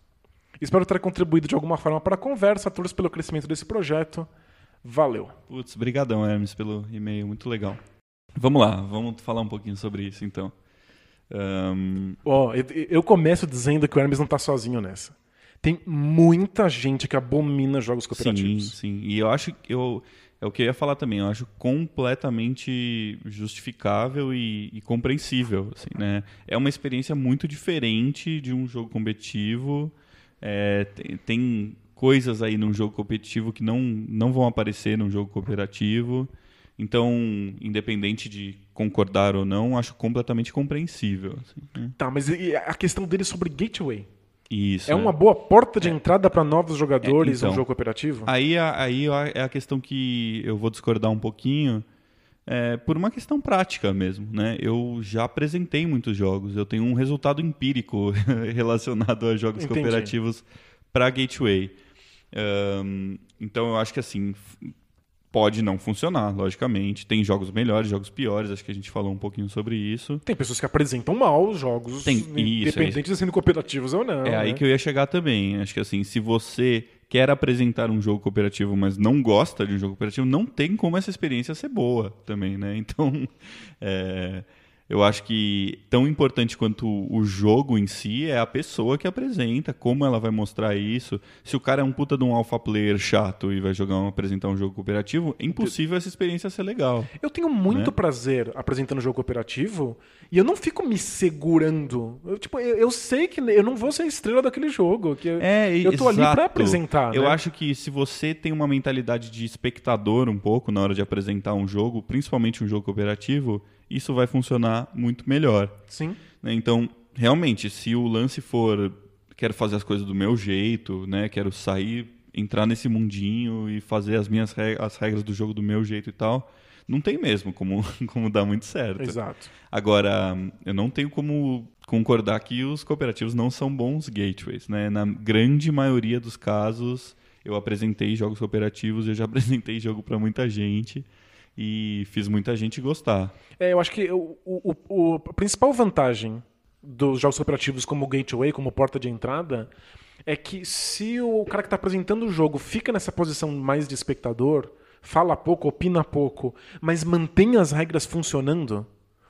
Espero ter contribuído de alguma forma para a conversa, torço pelo crescimento desse projeto. Valeu. Putz, brigadão, Hermes, pelo e-mail, muito legal. Vamos lá, vamos falar um pouquinho sobre isso, então. Ahn, Ó, eu, eu começo dizendo que o Hermes não tá sozinho nessa. Tem muita gente que abomina jogos sim, cooperativos. sim. E eu acho que eu... É o que eu ia falar também, eu acho completamente justificável e, e compreensível. Assim, né? É uma experiência muito diferente de um jogo competitivo. É, tem, tem coisas aí num jogo competitivo que não, não vão aparecer num jogo cooperativo. Então, independente de concordar ou não, acho completamente compreensível. assim, né? Tá, mas a questão dele sobre gateway? Isso. É uma boa porta de entrada para novos jogadores É, então. um jogo cooperativo? Aí, aí é a questão que eu vou discordar um pouquinho, é, por uma questão prática mesmo. Né? Eu já apresentei muitos jogos, eu tenho um resultado empírico relacionado a jogos Entendi. cooperativos para Gateway. Ahn, então eu acho que assim. Pode não funcionar, logicamente. Tem jogos melhores, jogos piores. Acho que a gente falou um pouquinho sobre isso. Tem pessoas que apresentam mal os jogos, Tem- isso, independente de sendo cooperativos ou não. É aí né? que eu ia chegar também. Acho que assim, se você quer apresentar um jogo cooperativo, mas não gosta de um jogo cooperativo, não tem como essa experiência ser boa também, né? Então, é, eu acho que tão importante quanto o jogo em si é a pessoa que apresenta, como ela vai mostrar isso. Se o cara é um puta de um alpha player chato e vai jogar um, apresentar um jogo cooperativo, é impossível essa experiência ser legal. Eu tenho muito Né? prazer apresentando jogo cooperativo e eu não fico me segurando. Eu, tipo, eu, eu sei que eu não vou ser a estrela daquele jogo. Que É, eu tô ali exato. pra apresentar. Eu né? acho que se você tem uma mentalidade de espectador um pouco na hora de apresentar um jogo, principalmente um jogo cooperativo, isso vai funcionar muito melhor. Sim. né? Então, realmente, se o lance for quero fazer as coisas do meu jeito, né? Quero sair, entrar nesse mundinho e fazer as minhas reg as regras do jogo do meu jeito e tal, não tem mesmo como, como dar muito certo. Exato. Agora, eu não tenho como concordar que os cooperativos não são bons gateways, né? Na grande maioria dos casos, eu apresentei jogos cooperativos, eu já apresentei jogo para muita gente e fiz muita gente gostar. É, eu acho que o, o, o, a principal vantagem dos jogos cooperativos como gateway, como porta de entrada, é que se o cara que está apresentando o jogo fica nessa posição mais de espectador, fala pouco, opina pouco, mas mantém as regras funcionando,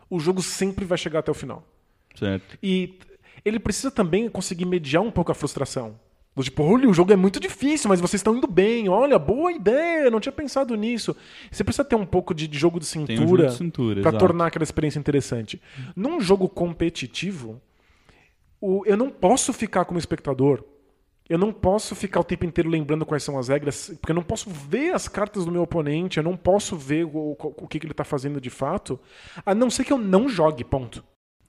o jogo sempre vai chegar até o final. Certo. E ele precisa também conseguir mediar um pouco a frustração. Do tipo, olha, o jogo é muito difícil, mas vocês estão indo bem. Olha, boa ideia, não tinha pensado nisso. Você precisa ter um pouco de, de jogo de Tem um cintura cintura, para tornar aquela experiência interessante. Num jogo competitivo, o- eu não posso ficar como espectador. Eu não posso ficar o tempo inteiro lembrando quais são as regras, porque eu não posso ver as cartas do meu oponente, eu não posso ver o, o- o que, que ele está fazendo de fato, a não ser que eu não jogue, ponto.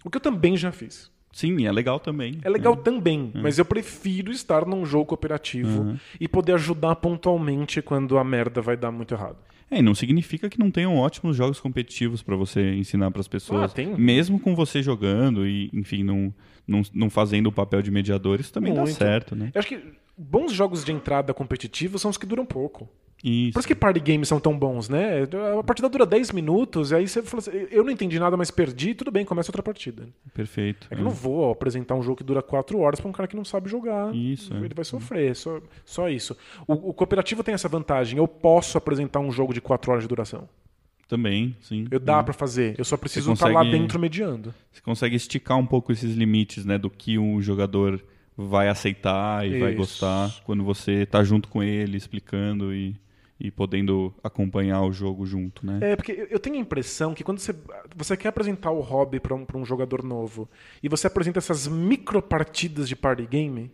O que eu também já fiz. Sim, é legal também. É legal também, mas eu prefiro estar num jogo cooperativo Uhum. e poder ajudar pontualmente quando a merda vai dar muito errado. É, e não significa que não tenham ótimos jogos competitivos para você ensinar para as pessoas. Ah, tem. Mesmo com você jogando e, enfim, não, não, não fazendo o papel de mediador, isso também dá Muito. certo, né? Eu acho que bons jogos de entrada competitivos são os que duram pouco. Isso. Por isso que party games são tão bons, né? A partida dura 10 minutos, e aí você fala assim, eu não entendi nada, mas perdi, tudo bem, começa outra partida. Perfeito. É que eu não vou apresentar um jogo que dura 4 horas pra um cara que não sabe jogar. Isso, é. Ele vai sofrer, só, só isso. O, o cooperativo tem essa vantagem, eu posso apresentar um jogo de 4 horas de duração. Também, sim. Eu dá Hum. pra fazer, eu só preciso Você estar lá consegue- dentro mediando. Você consegue esticar um pouco esses limites, né, do que o jogador vai aceitar e vai Isso. gostar quando você tá junto com ele, explicando e, e podendo acompanhar o jogo junto, né? É, porque eu- tenho a impressão que quando você, você quer apresentar o hobby pra um, pra um jogador novo e você apresenta essas micro partidas de party game,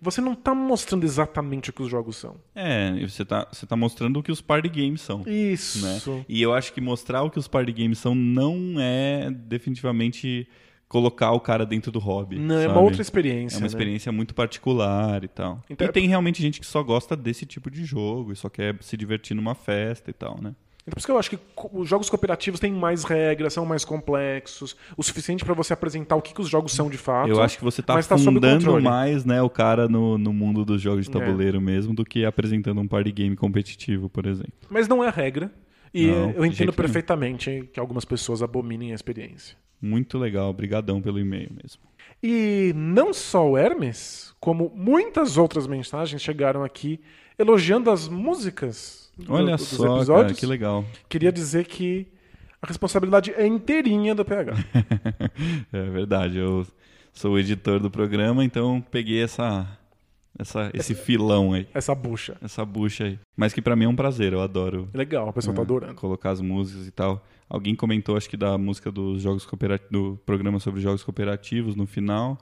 você não tá mostrando exatamente o que os jogos são. É, você tá, você tá mostrando o que os party games são. Isso. né? E eu acho que mostrar o que os party games são não é definitivamente colocar o cara dentro do hobby. Não, é uma sabe? outra experiência. É uma né? experiência muito particular e tal. Então- e tem realmente gente que só gosta desse tipo de jogo e só quer se divertir numa festa e tal, né? Então, por isso que eu acho que os jogos cooperativos têm mais regras, são mais complexos, o suficiente pra você apresentar o que, que os jogos são de fato. Eu acho que você tá mas tá fundando mais né, o cara no, no mundo dos jogos de É. tabuleiro mesmo do que apresentando um party game competitivo, por exemplo. Mas não é regra. E Não, eu entendo jeito nenhum. perfeitamente que algumas pessoas abominem a experiência. Muito legal, obrigadão pelo e-mail mesmo. E não só o Hermes, como muitas outras mensagens chegaram aqui elogiando as músicas do- Olha dos só, cara, episódios. que legal. Queria dizer que a responsabilidade é inteirinha do PH. é verdade, eu sou o editor do programa, então peguei essa, essa, esse filão aí, Essa bucha. essa bucha aí. Mas que pra mim é um prazer, eu adoro Legal, o pessoal tá é, adorando. colocar as músicas e tal. Alguém comentou, acho que da música dos jogos cooperativos, do programa sobre jogos cooperativos no final,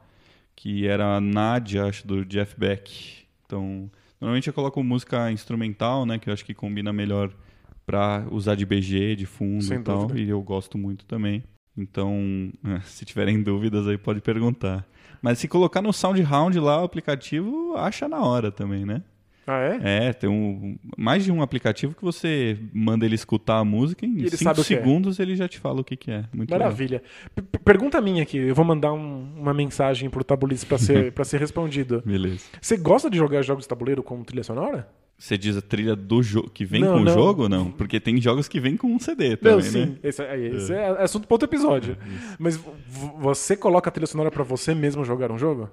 que era a Nadia, acho, do Jeff Beck. Então, normalmente eu coloco música instrumental, né, que eu acho que combina melhor pra usar de BG, de fundo Sem e tal, dúvida. e eu gosto muito também. Então, se tiverem dúvidas aí pode perguntar. Mas se colocar no SoundHound lá o aplicativo, acha na hora também, né? Ah, é? É, tem um, mais de um aplicativo que você manda ele escutar a música em ele 5 sabe o que é. segundos ele já te fala o que, que é. Muito. Maravilha. Pergunta minha aqui, eu vou mandar um- uma mensagem pro Tabulice pra ser, pra ser respondido. Beleza. Você gosta de jogar jogos de tabuleiro com trilha sonora? Você diz a trilha do jogo que vem Não, com não. o jogo? Não, porque tem jogos que vem com um CD também, Não, sim. né? Esse, é, esse é assunto para outro episódio. Mas v- você coloca a trilha sonora pra você mesmo jogar um jogo?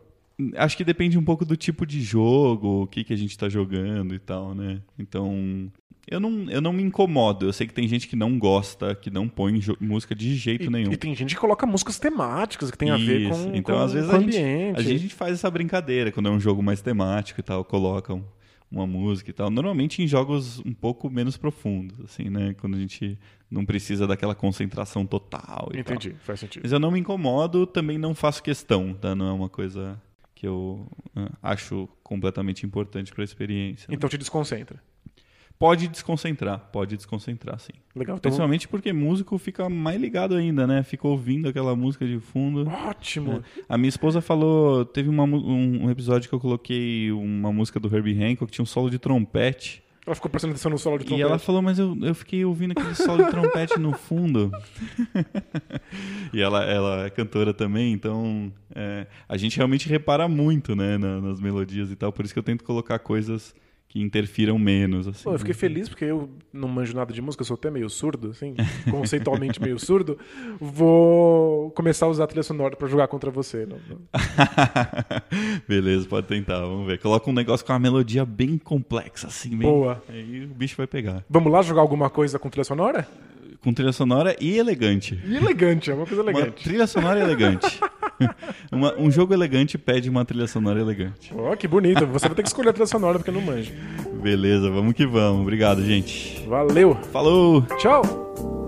Acho que depende um pouco do tipo de jogo, o que, que a gente tá jogando e tal, né? Então, eu não, eu não me incomodo. Eu sei que tem gente que não gosta, que não põe música de jeito E, nenhum. e tem gente que coloca músicas temáticas que tem a ver com, Então, com, às vezes com a o gente, ambiente. a gente faz essa brincadeira quando é um jogo mais temático e tal, colocam uma música e tal. Normalmente em jogos um pouco menos profundos, assim, né? Quando a gente não precisa daquela concentração total e tal. Entendi, faz sentido. Mas eu não me incomodo, também não faço questão, tá? Não é uma coisa que eu ah, acho completamente importante para a experiência. né? Então te desconcentra. Pode desconcentrar, pode desconcentrar, sim. Legal. Então, Principalmente porque músico fica mais ligado ainda, né? Fica ouvindo aquela música de fundo. ótimo. A minha esposa falou, teve uma um, um episódio que eu coloquei uma música do Herbie Hancock que tinha um solo de trompete. Ela ficou prestando atenção no solo de E trompete. ela falou, mas eu, eu fiquei ouvindo aquele solo de trompete no fundo. e ela, ela é cantora também, então é, a gente realmente repara muito né, na- nas melodias e tal. Por isso que eu tento colocar coisas que interfiram menos. Assim, Pô, eu fiquei feliz porque eu não manjo nada de música, eu sou até meio surdo, assim, conceitualmente meio surdo. Vou começar a usar a trilha sonora pra jogar contra você. Não- não- Beleza, pode tentar, vamos ver. Coloca um negócio com uma melodia bem complexa, assim, bem... Boa. Aí o bicho vai pegar. Vamos lá jogar alguma coisa com trilha sonora? Com trilha sonora e elegante. E elegante, é uma coisa Uma elegante. trilha sonora elegante. Uma- um jogo elegante pede uma trilha sonora elegante. Ó, que bonito. Você vai ter que escolher a trilha sonora porque eu não manjo. Beleza, vamos que vamos. Obrigado, gente. Valeu. Falou! Tchau.